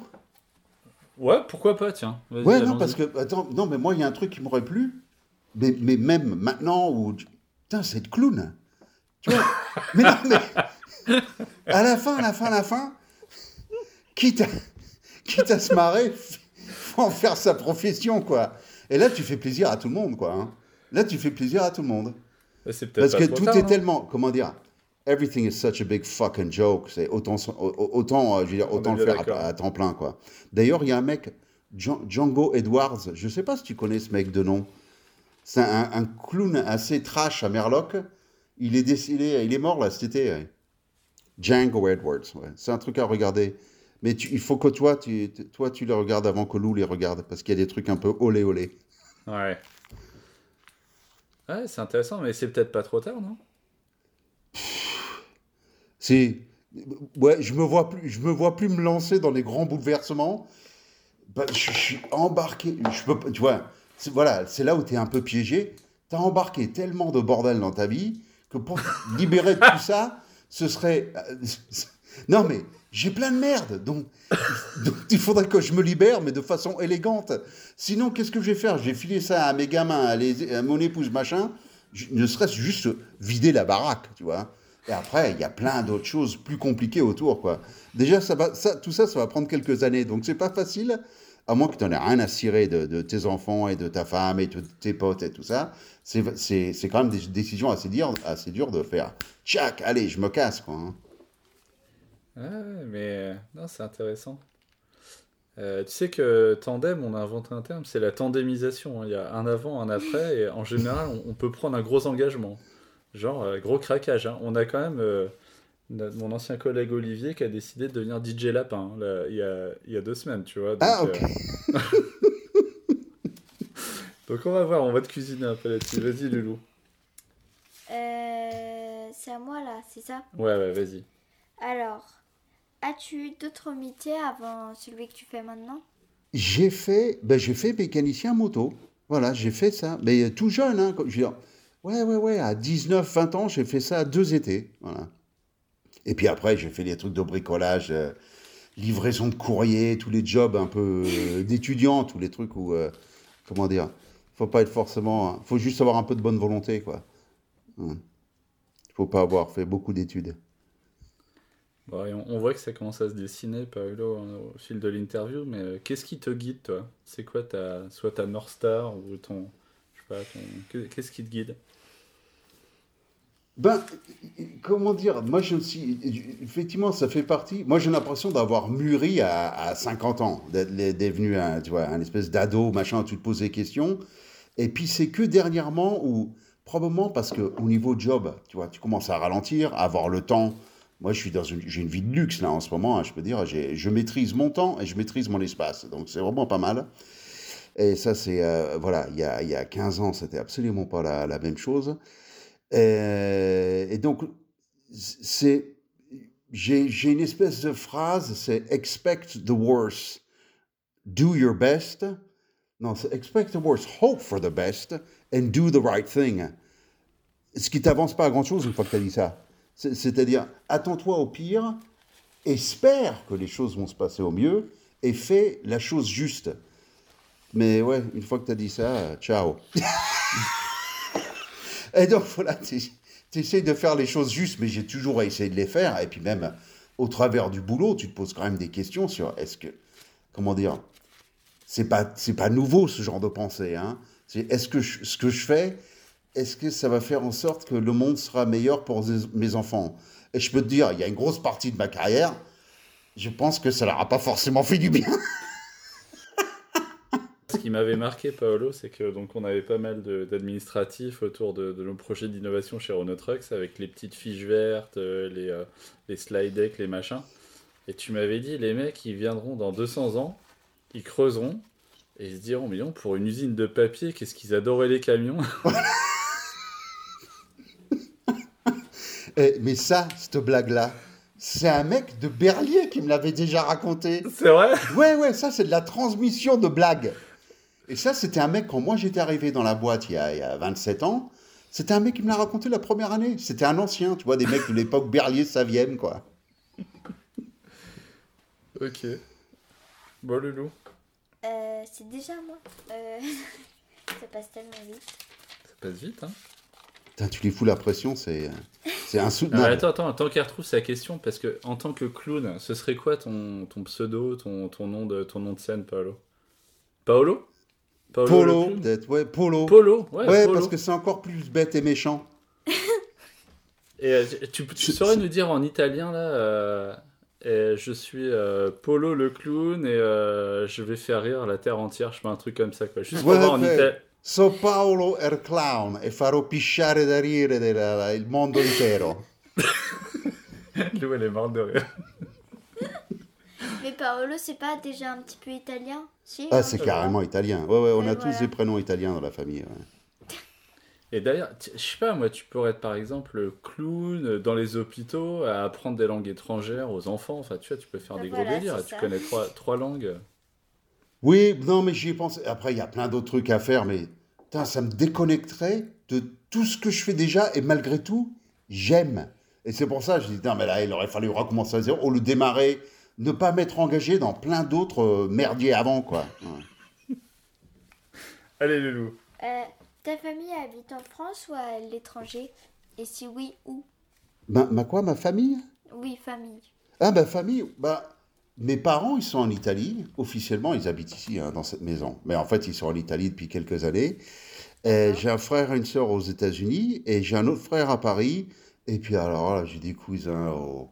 Ouais, pourquoi pas, tiens. Ouais, non, parce que, attends, non, mais moi, il y a un truc qui m'aurait plu, mais, mais même maintenant, où, putain, c'est de clown. Tu vois (laughs) Mais non, mais, à la fin, à la fin, à la fin, quitte à, quitte à se marrer, faut en faire sa profession, quoi. Et là, tu fais plaisir à tout le monde, quoi. hein. Là, tu fais plaisir à tout le monde. Parce que tout tard, est tellement, comment dire, everything is such a big fucking joke. C'est autant, autant, euh, je veux dire, est autant le faire à, à temps plein, quoi. D'ailleurs, il y a un mec, Djan- Django Edwards, je sais pas si tu connais ce mec de nom. C'est un, un clown assez trash à Merlock. Il est décédé, il est mort là cet été. Django Edwards, ouais. C'est un truc à regarder. Mais tu- il faut que toi, tu, toi, tu les regardes avant que Lou les regarde, parce qu'il y a des trucs un peu olé olé. Ouais. Ouais, c'est intéressant, mais c'est peut-être pas trop tard, non? C'est ouais, je me vois plus, je me vois plus me lancer dans les grands bouleversements. Bah, je, je suis embarqué, je peux, tu vois, c'est- voilà, c'est là où tu es un peu piégé. Tu as embarqué tellement de bordel dans ta vie que pour (laughs) libérer de tout ça, ce serait euh, (laughs) non mais j'ai plein de merde, donc, il faudrait que je me libère, mais de façon élégante. Sinon, qu'est-ce que je vais faire? Je vais filer ça à mes gamins, à, mon épouse, machin. Je- ne serait-ce juste vider la baraque, tu vois. Et après, il y a plein d'autres choses plus compliquées autour, quoi. Déjà, ça va, tout ça, ça va prendre quelques années, donc c'est pas facile, à moins que tu n'en aies rien à cirer de, tes enfants et de ta femme et de tes potes et tout ça. C'est quand même des décisions assez dures, assez dures de faire. Tchac, allez, je me casse, quoi. hein. Ouais, mais euh, non, c'est intéressant. Euh, tu sais que tandem, on a inventé un terme, c'est la tandémisation. hein. Il y a un avant, un après, et en général, on, peut prendre un gros engagement. Genre, euh, gros craquage. hein. On a quand même mon ancien collègue Olivier qui a décidé de devenir DJ Lapin hein, là, il, y a, il y a deux semaines, tu vois. Donc, Ah, ok. euh, (laughs) donc on va voir, on va te cuisiner un peu là-dessus. Vas-y, Loulou. Euh, C'est à moi là, c'est ça? Ouais, ouais, vas-y. Alors, as-tu eu d'autres métiers avant celui que tu fais maintenant? J'ai fait, ben, j'ai fait mécanicien moto. Voilà, j'ai fait ça. Mais tout jeune, hein. comme- je veux dire, ouais, ouais, ouais, à 19, 20 ans, j'ai fait ça deux étés. Voilà. Et puis après, j'ai fait des trucs de bricolage, euh, livraison de courrier, tous les jobs un peu euh, d'étudiant, tous les trucs où, euh, comment dire, faut pas être forcément, hein, faut juste avoir un peu de bonne volonté, quoi. Hum. Faut pas avoir fait beaucoup d'études. On, voit que ça commence à se dessiner, Paolo, hein, au fil de l'interview, mais euh, qu'est-ce qui te guide, toi? C'est quoi ta, soit ta North Star ou ton. Je sais pas, ton- que- qu'est-ce qui te guide? Ben, comment dire, moi je suis, effectivement, ça fait partie. Moi j'ai l'impression d'avoir mûri à, à 50 ans, d'être devenu un, espèce d'ado, machin, tu te poses des questions. Et puis c'est que dernièrement où, probablement parce que au niveau job, tu vois, tu commences à ralentir, à avoir le temps. Moi je suis dans une, j'ai une vie de luxe là en ce moment, hein, je peux dire, je maîtrise mon temps et je maîtrise mon espace. Donc c'est vraiment pas mal. Et ça c'est, euh, voilà, il y a, il y a 15 ans, c'était absolument pas la même chose. Euh, et donc, c'est j'ai une espèce de phrase, c'est expect the worst, do your best. Non, c'est expect the worst, hope for the best, and do the right thing. Ce qui t'avance pas à grand chose une fois que tu as dit ça. C'est- C'est-à-dire, attends-toi au pire, espère que les choses vont se passer au mieux, et fais la chose juste. Mais ouais, une fois que tu as dit ça, ciao. (laughs) et donc voilà, tu essaies de faire les choses justes, mais j'ai toujours essayé de les faire. Et puis même au travers du boulot, tu te poses quand même des questions sur est-ce que, comment dire, c'est pas, c'est pas nouveau ce genre de pensée. Hein. C'est est-ce que je- ce que je fais, est-ce que ça va faire en sorte que le monde sera meilleur pour mes enfants? Et je peux te dire, il y a une grosse partie de ma carrière, je pense que ça leur a pas forcément fait du bien. Ce qui m'avait marqué, Paolo, c'est que donc on avait pas mal d'administratifs autour de, de nos projets d'innovation chez Renault Trucks avec les petites fiches vertes, euh, les, euh, les slide decks, les machins. Et tu m'avais dit, les mecs, ils viendront dans 200 ans, ils creuseront et ils se diront, mais non, pour une usine de papier, qu'est-ce qu'ils adoraient les camions? (laughs) Eh, mais ça, cette blague-là, c'est un mec de Berlier qui me l'avait déjà raconté. C'est vrai? Ouais, ouais, ça, c'est de la transmission de blagues. Et ça, c'était un mec, quand moi j'étais arrivé dans la boîte il y a, il y a 27 ans, c'était un mec qui me l'a raconté la première année. C'était un ancien, tu vois, des mecs de l'époque Berlier-Savienne, quoi. (laughs) Ok. Bon, Loulou, Euh, c'est déjà moi. Euh, (laughs) ça passe tellement vite. ça passe vite, hein Putain, tu lui fous la pression, c'est c'est Ah, insoutenable. attends, attends, attends qu'elle retrouve sa question, parce que en tant que clown, ce serait quoi ton, ton pseudo, ton, ton, nom de, ton nom de scène, Paolo? Paolo? Paolo Polo, peut-être, ouais, Polo. Polo, ouais, ouais, Polo. parce que c'est encore plus bête et méchant. Et euh, tu, tu saurais nous dire en italien, là, euh, euh, je suis euh, Polo le clown et je vais faire rire la terre entière, je fais un truc comme ça, quoi. Juste pour Ouais, voir en italien. So Paolo er clown e farò pisciare da rire il mondo intero. (laughs) Lou, elle est morte de rire. Mais Paolo, c'est pas déjà un petit peu italien? Si Ah, c'est carrément italien. Ouais, ouais, on Et a voilà. tous des prénoms italiens dans la famille. ouais. Et d'ailleurs, je sais pas, moi, tu pourrais être par exemple clown dans les hôpitaux à apprendre des langues étrangères aux enfants. Enfin, tu vois, tu peux faire Ah, des voilà, gros délires. Tu connais trois, trois langues. Oui, non, mais j'y ai pensé. Après, il y a plein d'autres trucs à faire, mais putain, ça me déconnecterait de tout ce que je fais déjà, et malgré tout, j'aime. Et c'est pour ça que je dis, non, mais là, il aurait fallu recommencer à zéro, ou le démarrer, ne pas m'être engagé dans plein d'autres euh, merdiers avant, quoi. Ouais. Allez, Loulou. Euh, ta famille habite en France ou à l'étranger? Et si oui, où? Ma, ma quoi, ma famille? Oui, famille. Ah, ma famille, bah, mes parents, ils sont en Italie. Officiellement, ils habitent ici, hein, dans cette maison. Mais en fait, ils sont en Italie depuis quelques années. J'ai un frère et une sœur aux États-Unis, et j'ai un autre frère à Paris. Et puis alors là, j'ai des cousins au-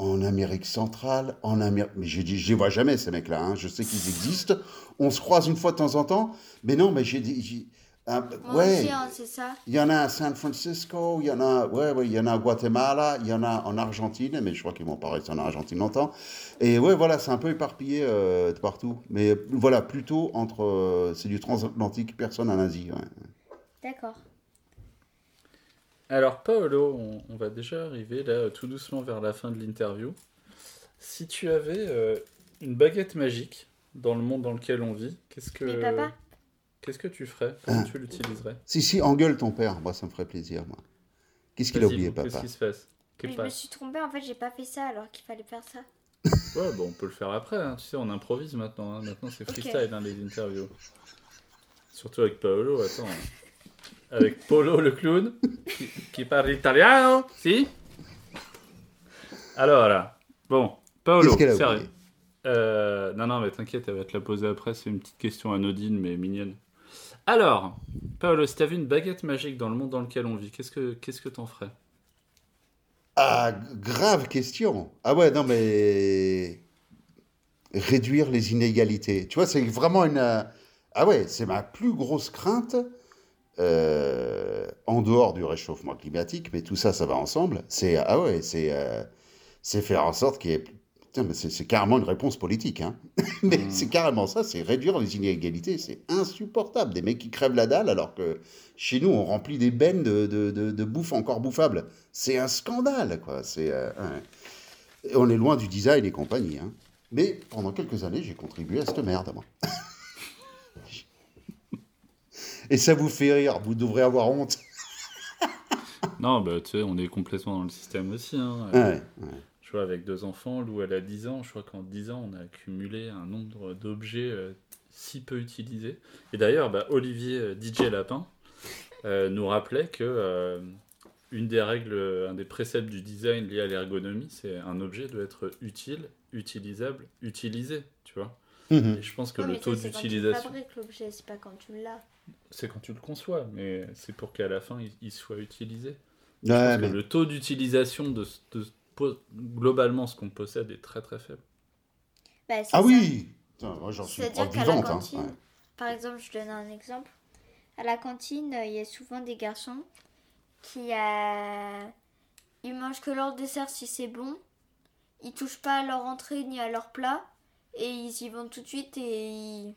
en Amérique centrale, en Amérique... Mais je, dis- je les vois jamais, ces mecs-là. hein. Je sais qu'ils existent. On se croise une fois de temps en temps. Mais non, mais j'ai j'ai- un- Moi ouais. c'est ça? Il y en a à San Francisco, il y en a, ouais, ouais, il y en a à Guatemala, il y en a en Argentine, mais je crois qu'ils vont pas rester en Argentine longtemps. Et ouais, voilà, c'est un peu éparpillé euh, de partout. Mais euh, voilà, plutôt entre, euh, c'est du transatlantique, personne en Asie. ouais. D'accord. Alors, Paolo, on, on va déjà arriver là tout doucement vers la fin de l'interview. Si tu avais euh, une baguette magique dans le monde dans lequel on vit, qu'est-ce que Mais papa qu'est-ce que tu ferais Comment tu l'utiliserais? Si, si, engueule ton père, moi ça me ferait plaisir, moi. Qu'est-ce qu'il a oublié, papa? Qu'est-ce qui se passe? Mais je me suis trompée, en fait, j'ai pas fait ça alors qu'il fallait faire ça. (laughs) Ouais, bon, on peut le faire après, hein. tu sais, on improvise maintenant. hein. Maintenant, c'est freestyle, hein, les interviews. Surtout avec Paolo, attends. Avec Polo le clown, qui, qui parle italien, si? Alors là, bon, Paolo, Qu'est-ce qu'elle a sérieux. oublié Euh, non, non, mais t'inquiète, elle va te la poser après, c'est une petite question anodine, mais mignonne. Alors, Paolo, si t'avais une baguette magique dans le monde dans lequel on vit, qu'est-ce que qu'est-ce que t'en ferais? Ah, grave question. Ah ouais, non, mais réduire les inégalités. Tu vois, c'est vraiment une. euh, Ah ouais, c'est ma plus grosse crainte. Euh, en dehors du réchauffement climatique, mais tout ça, ça va ensemble. C'est ah ouais, c'est euh, c'est faire en sorte qu'il y ait c'est carrément une réponse politique. Hein. (laughs) mais Mm. c'est carrément ça, c'est réduire les inégalités. C'est insupportable. Des mecs qui crèvent la dalle alors que chez nous, on remplit des bennes de, de, de- de bouffe encore bouffable. C'est un scandale, quoi. C'est, euh, ouais. On est loin du design et compagnie. Hein. Mais pendant quelques années, j'ai contribué à cette merde, moi. (laughs) et ça vous fait rire. Vous devrez avoir honte. (laughs) Non, bah, tu sais, on est complètement dans le système aussi. Hein. Euh, Ouais, ouais. Je vois, avec deux enfants, Lou, elle a 10 ans. Je crois qu'en 10 ans, on a accumulé un nombre d'objets euh, si peu utilisés. Et d'ailleurs, bah, Olivier euh, DJ Lapin euh, nous rappelait que euh, une des règles, un des préceptes du design lié à l'ergonomie, c'est un objet doit être utile, utilisable, utilisé. Tu vois Mhm. Et je pense que Ouais, le taux c'est quand tu d'utilisation, fabriques l'objet, c'est pas quand tu l'as. C'est quand tu le conçois, mais c'est pour qu'à la fin, il, il soit utilisé. Ouais, Parce que mais- le taux d'utilisation de, de- globalement ce qu'on possède est très très faible. Bah, Ah ça. oui Putain, Moi, j'en suis qu'à la vivante. hein. cantine, Ouais. par exemple, je donne un exemple. À la cantine, il y a souvent des garçons qui euh, ils mangent que leur dessert si c'est bon. Ils touchent pas à leur entrée ni à leur plat et ils y vont tout de suite et ils,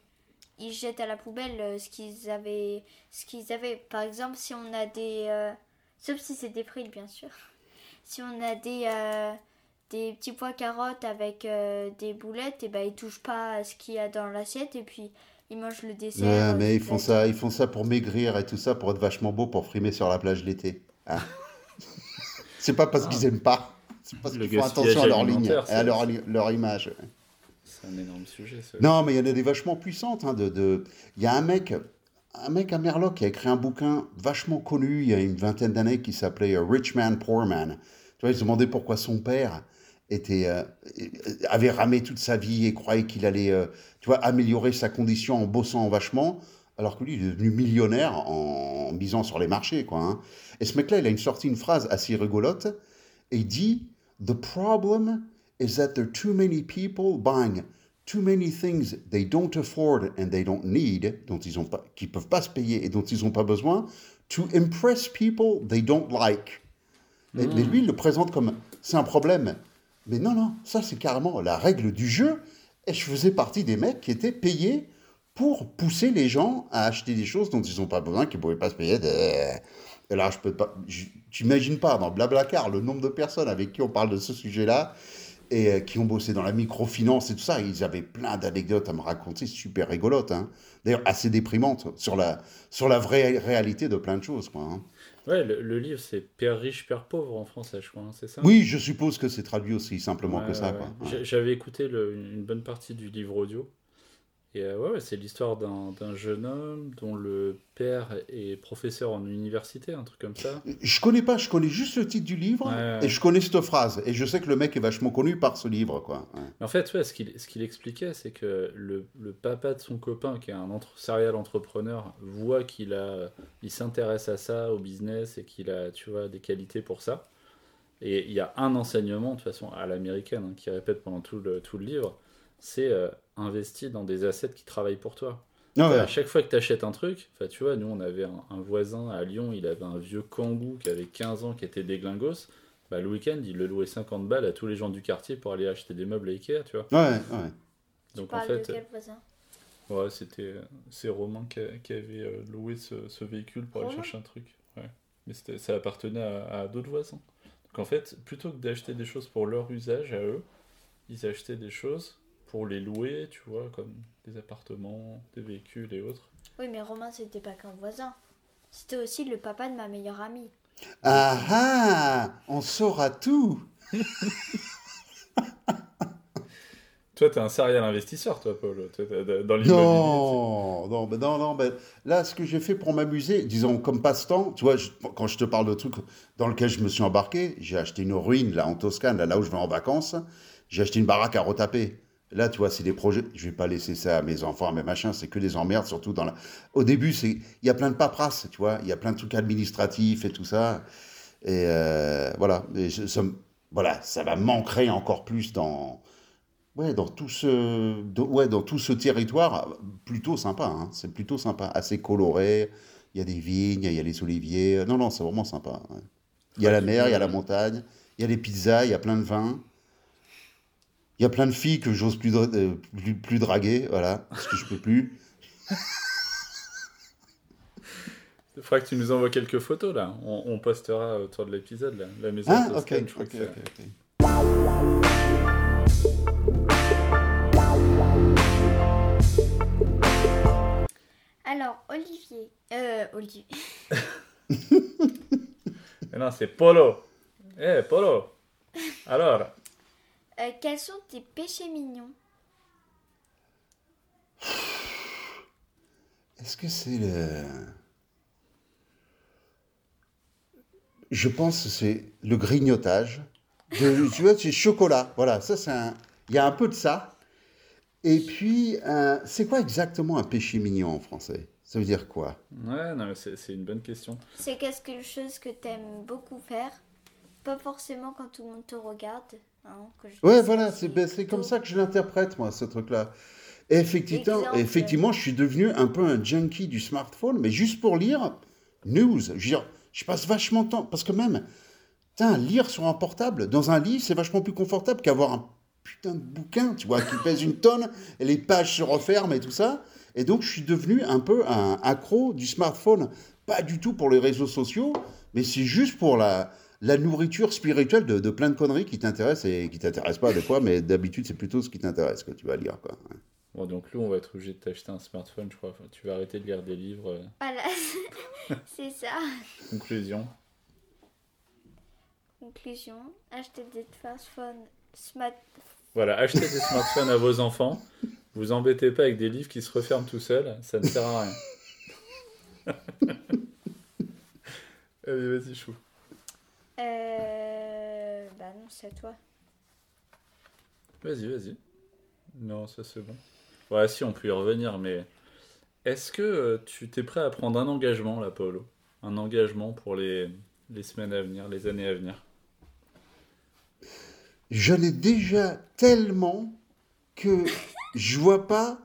ils jettent à la poubelle euh, ce qu'ils avaient ce qu'ils avaient. Par exemple, si on a des euh, sauf si c'est des frites bien sûr. (laughs) Si on a des euh, des petits pois carottes avec euh, des boulettes, et ben ils touchent pas à ce qu'il y a dans l'assiette et puis ils mangent le dessert. Ouais, mais ils font ça, ils font ça pour maigrir et tout ça, pour être vachement beau, pour frimer sur la plage l'été. hein. (laughs) c'est pas parce Ah. qu'ils aiment pas, c'est parce qu'ils font attention à leur ligne, et à leur, leur image. C'est un énorme sujet. Non, mais il y en a des vachement puissantes. hein, de, de... Il y a un mec, un mec à Merloc qui a écrit un bouquin vachement connu il y a une vingtaine d'années qui s'appelait euh, Rich Man, Poor Man. Tu vois, il se demandait pourquoi son père était, euh, avait ramé toute sa vie et croyait qu'il allait euh, tu vois, améliorer sa condition en bossant vachement, alors que lui, il est devenu millionnaire en misant sur les marchés. Quoi, hein. Et ce mec-là, il a une sorti une phrase assez rigolote, et il dit « The problem is that there are too many people buying too many things they don't afford and they don't need, dont ils ont pas, qui peuvent pas se payer et dont ils n'ont pas besoin, to impress people they don't like. Mais lui, il le présente comme c'est un problème. Mais non, non, ça c'est carrément la règle du jeu. Et je faisais partie des mecs qui étaient payés pour pousser les gens à acheter des choses dont ils n'ont pas besoin, qu'ils ne pouvaient pas se payer. Et là, je peux pas. T'imagines pas dans Blablacar le nombre de personnes avec qui on parle de ce sujet-là et euh, qui ont bossé dans la microfinance et tout ça. Ils avaient plein d'anecdotes à me raconter, super rigolotes. hein. D'ailleurs, assez déprimantes sur la, sur la vraie réalité de plein de choses. Quoi, hein. Ouais, le, le livre c'est Père riche, Père pauvre en français, je crois, hein, c'est ça? Oui, je suppose que c'est traduit aussi simplement Ouais, que ça. ouais, J'avais écouté le- une bonne partie du livre audio. Et euh, ouais, ouais, c'est l'histoire d'un jeune homme dont le père est professeur en université, un truc comme ça. Je connais pas, je connais juste le titre du livre Ouais, et je connais cette phrase. Et je sais que le mec est vachement connu par ce livre. Quoi. Mais en fait, ce qu'il ce expliquait, c'est que le, le papa de son copain, qui est un entre, serial entrepreneur, voit qu'il a, il s'intéresse à ça, au business, et qu'il a, tu vois, des qualités pour ça. Et il y a un enseignement, de toute façon, à l'américaine, hein, qui répète pendant tout le, tout le livre, c'est euh, investir dans des assets qui travaillent pour toi. Ouais. À chaque fois que tu achètes un truc, enfin, tu vois, nous on avait un, un voisin à Lyon, il avait un vieux kangou qui avait 15 ans, qui était déglingos. Bah, le week-end, il le louait 50 balles à tous les gens du quartier pour aller acheter des meubles à Ikea, tu vois. Ouais, ouais. Tu Donc en parles fait, de quel voisin? Ouais, c'était c'est Romain qui, a- qui avait euh, loué ce, ce véhicule pour aller chercher un truc. Ouais. Mais c'était- ça appartenait à, à d'autres voisins. Donc en fait, plutôt que d'acheter des choses pour leur usage à eux, ils achetaient des choses pour les louer, tu vois, comme des appartements, des véhicules et autres. Oui, mais Romain, c'était pas qu'un voisin. C'était aussi le papa de ma meilleure amie. Ah ah On saura tout Toi, t'es un serial investisseur, toi, Paul, dans l'immobilier. Non, non, ben non, non, ben là, ce que j'ai fait pour m'amuser, disons comme passe-temps, tu vois, je- quand je te parle de trucs dans lesquels je me suis embarqué, j'ai acheté une ruine là en Toscane, là, là où je vais en vacances, j'ai acheté une baraque à retaper. Là, tu vois, c'est des projets. Je vais pas laisser ça à mes enfants, à mes machins. C'est que des emmerdes, surtout dans la. Au début, c'est il y a plein de paperasses, tu vois. Il y a plein de trucs administratifs et tout ça. Et euh, voilà. Et je- ça, voilà, ça va m'ancrer encore plus dans. Ouais, dans tout ce, ouais, dans tout ce territoire, plutôt sympa. hein. C'est plutôt sympa, assez coloré. Il y a des vignes, il y a les oliviers. Non, non, c'est vraiment sympa. ouais. Il y a la mer, il y a la montagne, il y a les pizzas, il y a plein de vins. Il y a plein de filles que j'ose plus, dra- euh, plus, plus draguer, voilà, parce que je peux plus. Il faudra que tu nous envoies quelques photos là. On, on postera autour de l'épisode là. La maison Ah, de ok, Toscane, je crois ok, que c'est- ok, ok. Alors, Olivier. Euh, Olivier. (laughs) Mais non, c'est Polo. Eh, Polo. Alors, Euh, quels sont tes péchés mignons? Est-ce que c'est le... Je pense que c'est le grignotage. De, tu vois, c'est chocolat. Voilà, ça c'est un... Il y a un peu de ça. Et puis, euh, c'est quoi exactement un péché mignon en français? Ça veut dire quoi? Ouais, non, c'est c'est une bonne question. C'est quelque chose que t'aimes beaucoup faire. Pas forcément quand tout le monde te regarde. Hein, je Ouais, voilà, c'est ben, c'est comme ça que je l'interprète, moi, ce truc-là. Effectivement, Exemple. effectivement, je suis devenu un peu un junkie du smartphone, mais juste pour lire news. Je veux dire, je passe vachement de temps, parce que même, putain, lire sur un portable, dans un lit, c'est vachement plus confortable qu'avoir un putain de bouquin, tu vois, qui pèse une tonne, (laughs) et les pages se referment et tout ça. Et donc, je suis devenu un peu un accro du smartphone. Pas du tout pour les réseaux sociaux, mais c'est juste pour la, la nourriture spirituelle de, de plein de conneries qui t'intéressent et qui t'intéressent pas des fois, mais d'habitude, c'est plutôt ce qui t'intéresse que tu vas lire, quoi. Ouais. Bon, donc Lou, on va être obligé de t'acheter un smartphone, je crois. Enfin, tu vas arrêter de lire des livres. euh, Voilà, (laughs) c'est ça. conclusion. Conclusion acheter des smartphones. Smart... Voilà, achetez des smartphones à vos enfants. Vous embêtez pas avec des livres qui se referment tout seuls, ça ne sert à rien. (laughs) Allez, vas-y, chou. Euh... Bah non, c'est à toi. Vas-y, vas-y. Non, ça c'est bon. Ouais, si, on peut y revenir, mais est-ce que euh, tu t'es prêt à prendre un engagement, là, Paolo? Un engagement pour les, les semaines à venir, les années à venir? J'en ai déjà tellement que je vois pas.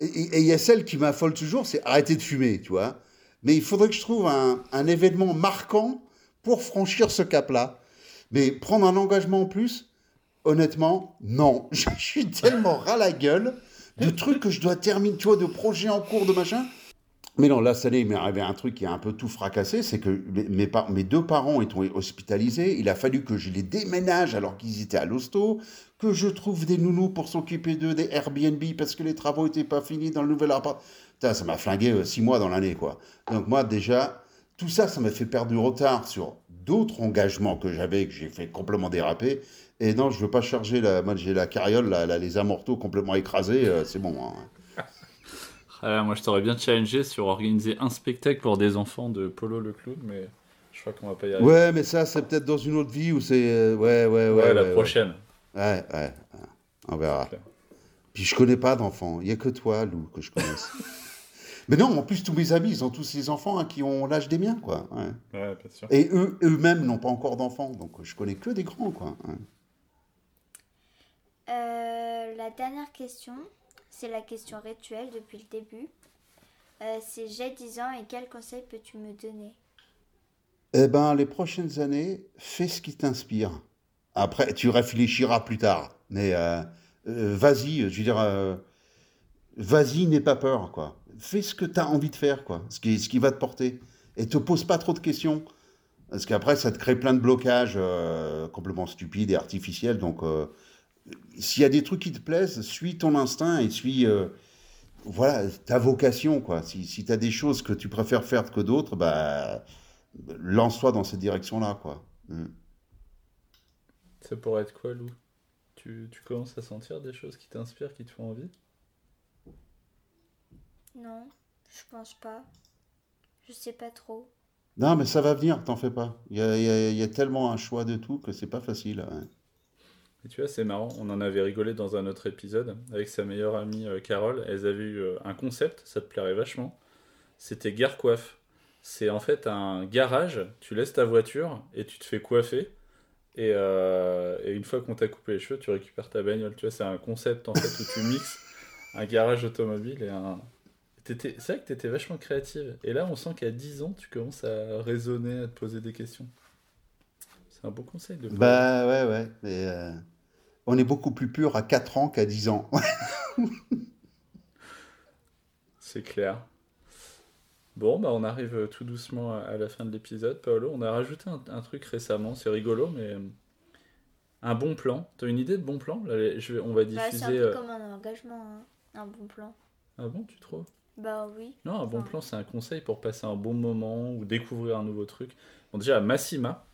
Et et il y a celle qui m'affole toujours, c'est arrêter de fumer, tu vois. Mais il faudrait que je trouve un, un événement marquant pour franchir ce cap-là. Mais prendre un engagement en plus, honnêtement, non. (laughs) Je suis tellement ras la gueule de trucs que je dois terminer, tu vois, de projets en cours, de machin. Mais non, là, année, il m'est arrivé un truc qui a un peu tout fracassé, c'est que mes, deux parents étaient hospitalisés, il a fallu que je les déménage alors qu'ils étaient à l'hosto, que je trouve des nounous pour s'occuper d'eux, des Airbnb, parce que les travaux n'étaient pas finis dans le nouvel appart. Ça m'a flingué euh, six mois dans l'année, quoi. Donc moi, déjà, tout ça, ça m'a fait perdre du retard sur d'autres engagements que j'avais, que j'ai fait complètement déraper. Et non, je veux pas charger, la, moi j'ai la carriole, là, là, les amortos complètement écrasés, euh, c'est bon. hein. Ah, Moi, je t'aurais bien challengé sur organiser un spectacle pour des enfants de Polo le clown, mais je crois qu'on va pas y arriver. Ouais, mais ça, c'est peut-être dans une autre vie où c'est. euh, ouais, ouais, ouais. Ouais, la ouais, prochaine. Ouais, ouais, ouais. On verra. Puis je connais pas d'enfants. Il y a que toi, Lou, que je connaisse. (laughs) mais non, en plus, tous mes amis, ils ont tous des enfants hein, qui ont l'âge des miens, quoi. ouais. Ouais, bien sûr. Et eux, eux-mêmes n'ont pas encore d'enfants. Donc je connais que des grands, quoi. ouais. Euh, la dernière question, c'est la question rituelle depuis le début. Euh, c'est j'ai 10 ans et quel conseil peux-tu me donner? Eh ben, les prochaines années, fais ce qui t'inspire. Après, tu réfléchiras plus tard. Mais euh, euh, vas-y, je veux dire, euh, vas-y, n'aie pas peur, quoi. Fais ce que tu as envie de faire, quoi. Ce qui, ce qui va te porter. Et te pose pas trop de questions. Parce qu'après, ça te crée plein de blocages euh, complètement stupides et artificiels. Donc, euh, s'il y a des trucs qui te plaisent, suis ton instinct et suis euh, voilà, ta vocation, quoi. Si, si tu as des choses que tu préfères faire que d'autres, bah, lance-toi dans cette direction-là, quoi. Mm. Ça pourrait être quoi, Lou? Tu, tu commences à sentir des choses qui t'inspirent, qui te font envie? Non, je pense pas. Je sais pas trop. Non, mais ça va venir, t'en fais pas. Il y a, il y a- il y a tellement un choix de tout que c'est pas facile. ouais. Et tu vois, c'est marrant, on en avait rigolé dans un autre épisode avec sa meilleure amie euh, Carole. Elles avaient eu euh, un concept, ça te plairait vachement. C'était Gare Coiffe. C'est en fait un garage, tu laisses ta voiture et tu te fais coiffer. Et, euh, et une fois qu'on t'a coupé les cheveux, tu récupères ta bagnole. Tu vois, c'est un concept en fait où tu mixes un garage automobile et un. T'étais- C'est vrai que tu étais vachement créative. Et là, on sent qu'à 10 ans, tu commences à raisonner, à te poser des questions. C'est un beau conseil de Bah ouais, ouais. Euh, on est beaucoup plus pur à 4 ans qu'à 10 ans. (laughs) C'est clair. Bon, bah on arrive tout doucement à la fin de l'épisode, Paolo. On a rajouté un, truc récemment, c'est rigolo, mais euh, un bon plan. T'as une idée de bon plan? Là, je On va diffuser. c'est un peu euh, comme un engagement, hein. un bon plan. Ah bon, tu trouves? Bah oui. Non, un bon plan, c'est un conseil pour passer un bon moment ou découvrir un nouveau truc. Bon, déjà, Massima,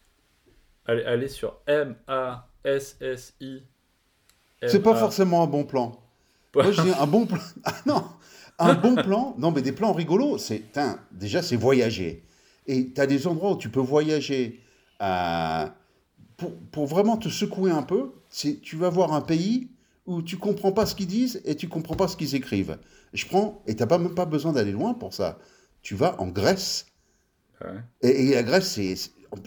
allez, allez sur M-A-S-S-I. C'est pas forcément un bon plan. Moi, je dis (laughs) un bon plan. (laughs) Ah non un bon plan, non mais des plans rigolos, c'est déjà c'est voyager. Et tu as des endroits où tu peux voyager euh, pour, pour, vraiment te secouer un peu. Tu vas voir un pays où tu comprends pas ce qu'ils disent et tu comprends pas ce qu'ils écrivent. Je prends, et tu pas même pas besoin d'aller loin pour ça. Tu vas en Grèce. Et, la Grèce,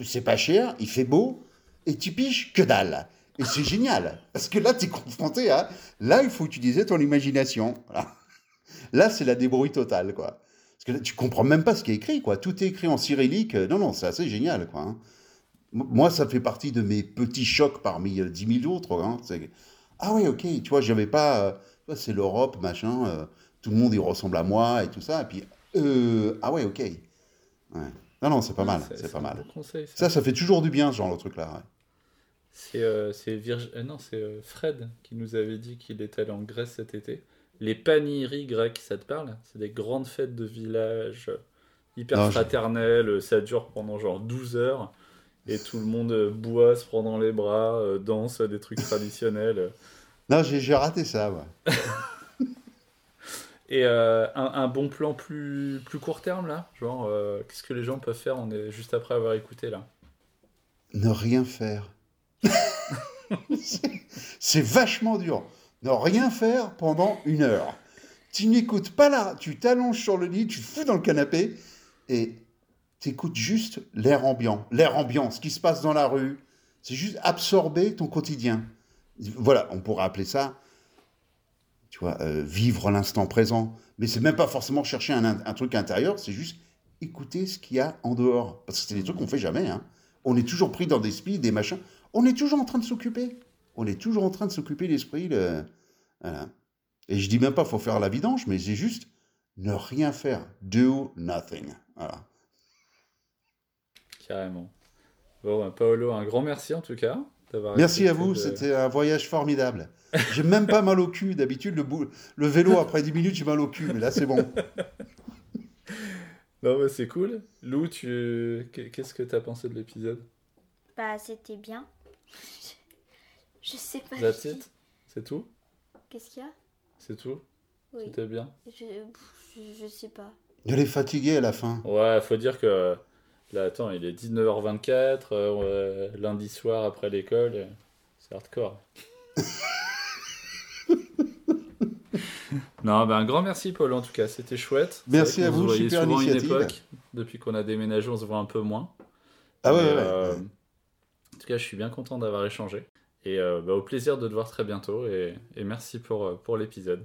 c'est pas cher, il fait beau, et tu piges que dalle. Et c'est (laughs) génial, parce que là, tu es confronté à... Là, il faut utiliser ton imagination. Voilà. Là, c'est la débrouille totale, quoi. Parce que là, tu comprends même pas ce qui est écrit, quoi. Tout est écrit en cyrillique. Non, non, c'est assez génial, quoi. Hein. Moi, ça fait partie de mes petits chocs parmi euh, dix mille autres. Hein. Ah oui, ok, tu vois, j'avais pas. Euh, c'est l'Europe, machin. Euh, tout le monde, il ressemble à moi et tout ça. Et puis, ah ouais, ok. Non, non, c'est pas mal. C'est pas mal. ça. ça. fait toujours du bien, ce genre de truc-là. C'est non, c'est Fred qui nous avait dit qu'il était allé en Grèce cet été. Les panieries grecques, ça te parle? C'est des grandes fêtes de village hyper fraternelles. Ça dure pendant genre 12 heures. Et tout le monde boit, se prend dans les bras, euh, danse des trucs traditionnels. Non, j'ai raté ça, ouais. (laughs) Et euh, un, bon plan plus, plus court terme, là? Genre, euh, qu'est-ce que les gens peuvent faire? On est juste après avoir écouté, là Ne rien faire. (laughs) C'est vachement dur ne rien faire pendant une heure. Tu n'écoutes pas là, tu t'allonges sur le lit, tu te fous dans le canapé et tu écoutes juste l'air ambiant. L'air ambiant, ce qui se passe dans la rue, c'est juste absorber ton quotidien. Voilà, on pourrait appeler ça, tu vois, euh, vivre l'instant présent. Mais c'est même pas forcément chercher un, truc intérieur, c'est juste écouter ce qu'il y a en dehors. Parce que c'est des trucs qu'on fait jamais. Hein. On est toujours pris dans des speeds, des machins. On est toujours en train de s'occuper on est toujours en train de s'occuper l'esprit. Et je dis même pas faut faire la vidange, mais c'est juste ne rien faire. Do nothing. Voilà. Carrément. Bon, ben, Paolo, un grand merci en tout cas. Merci à vous, c'était un voyage formidable. J'ai même pas mal au cul. D'habitude, le, le vélo, après 10 minutes, j'ai mal au cul, mais là, c'est bon. (laughs) non, mais c'est cool. Lou, tu... qu'est-ce que tu as pensé de l'épisode? Bah, c'était bien. (laughs) Je sais pas. C'est tout? Qu'est-ce qu'il y a? C'est tout? Oui. C'était bien? Je, je, sais pas. Elle est fatiguée à la fin. Ouais, faut dire que. Là, attends, il est 19h24, euh, lundi soir après l'école. C'est hardcore. (laughs) non, ben un grand merci, Paul, en tout cas, c'était chouette. Merci à vous, super souvent initiative. Une époque, depuis qu'on a déménagé, on se voit un peu moins. Ah ouais, ouais, euh, En tout cas, je suis bien content d'avoir échangé. Et euh, bah, au plaisir de te voir très bientôt et, et merci pour, euh, pour l'épisode.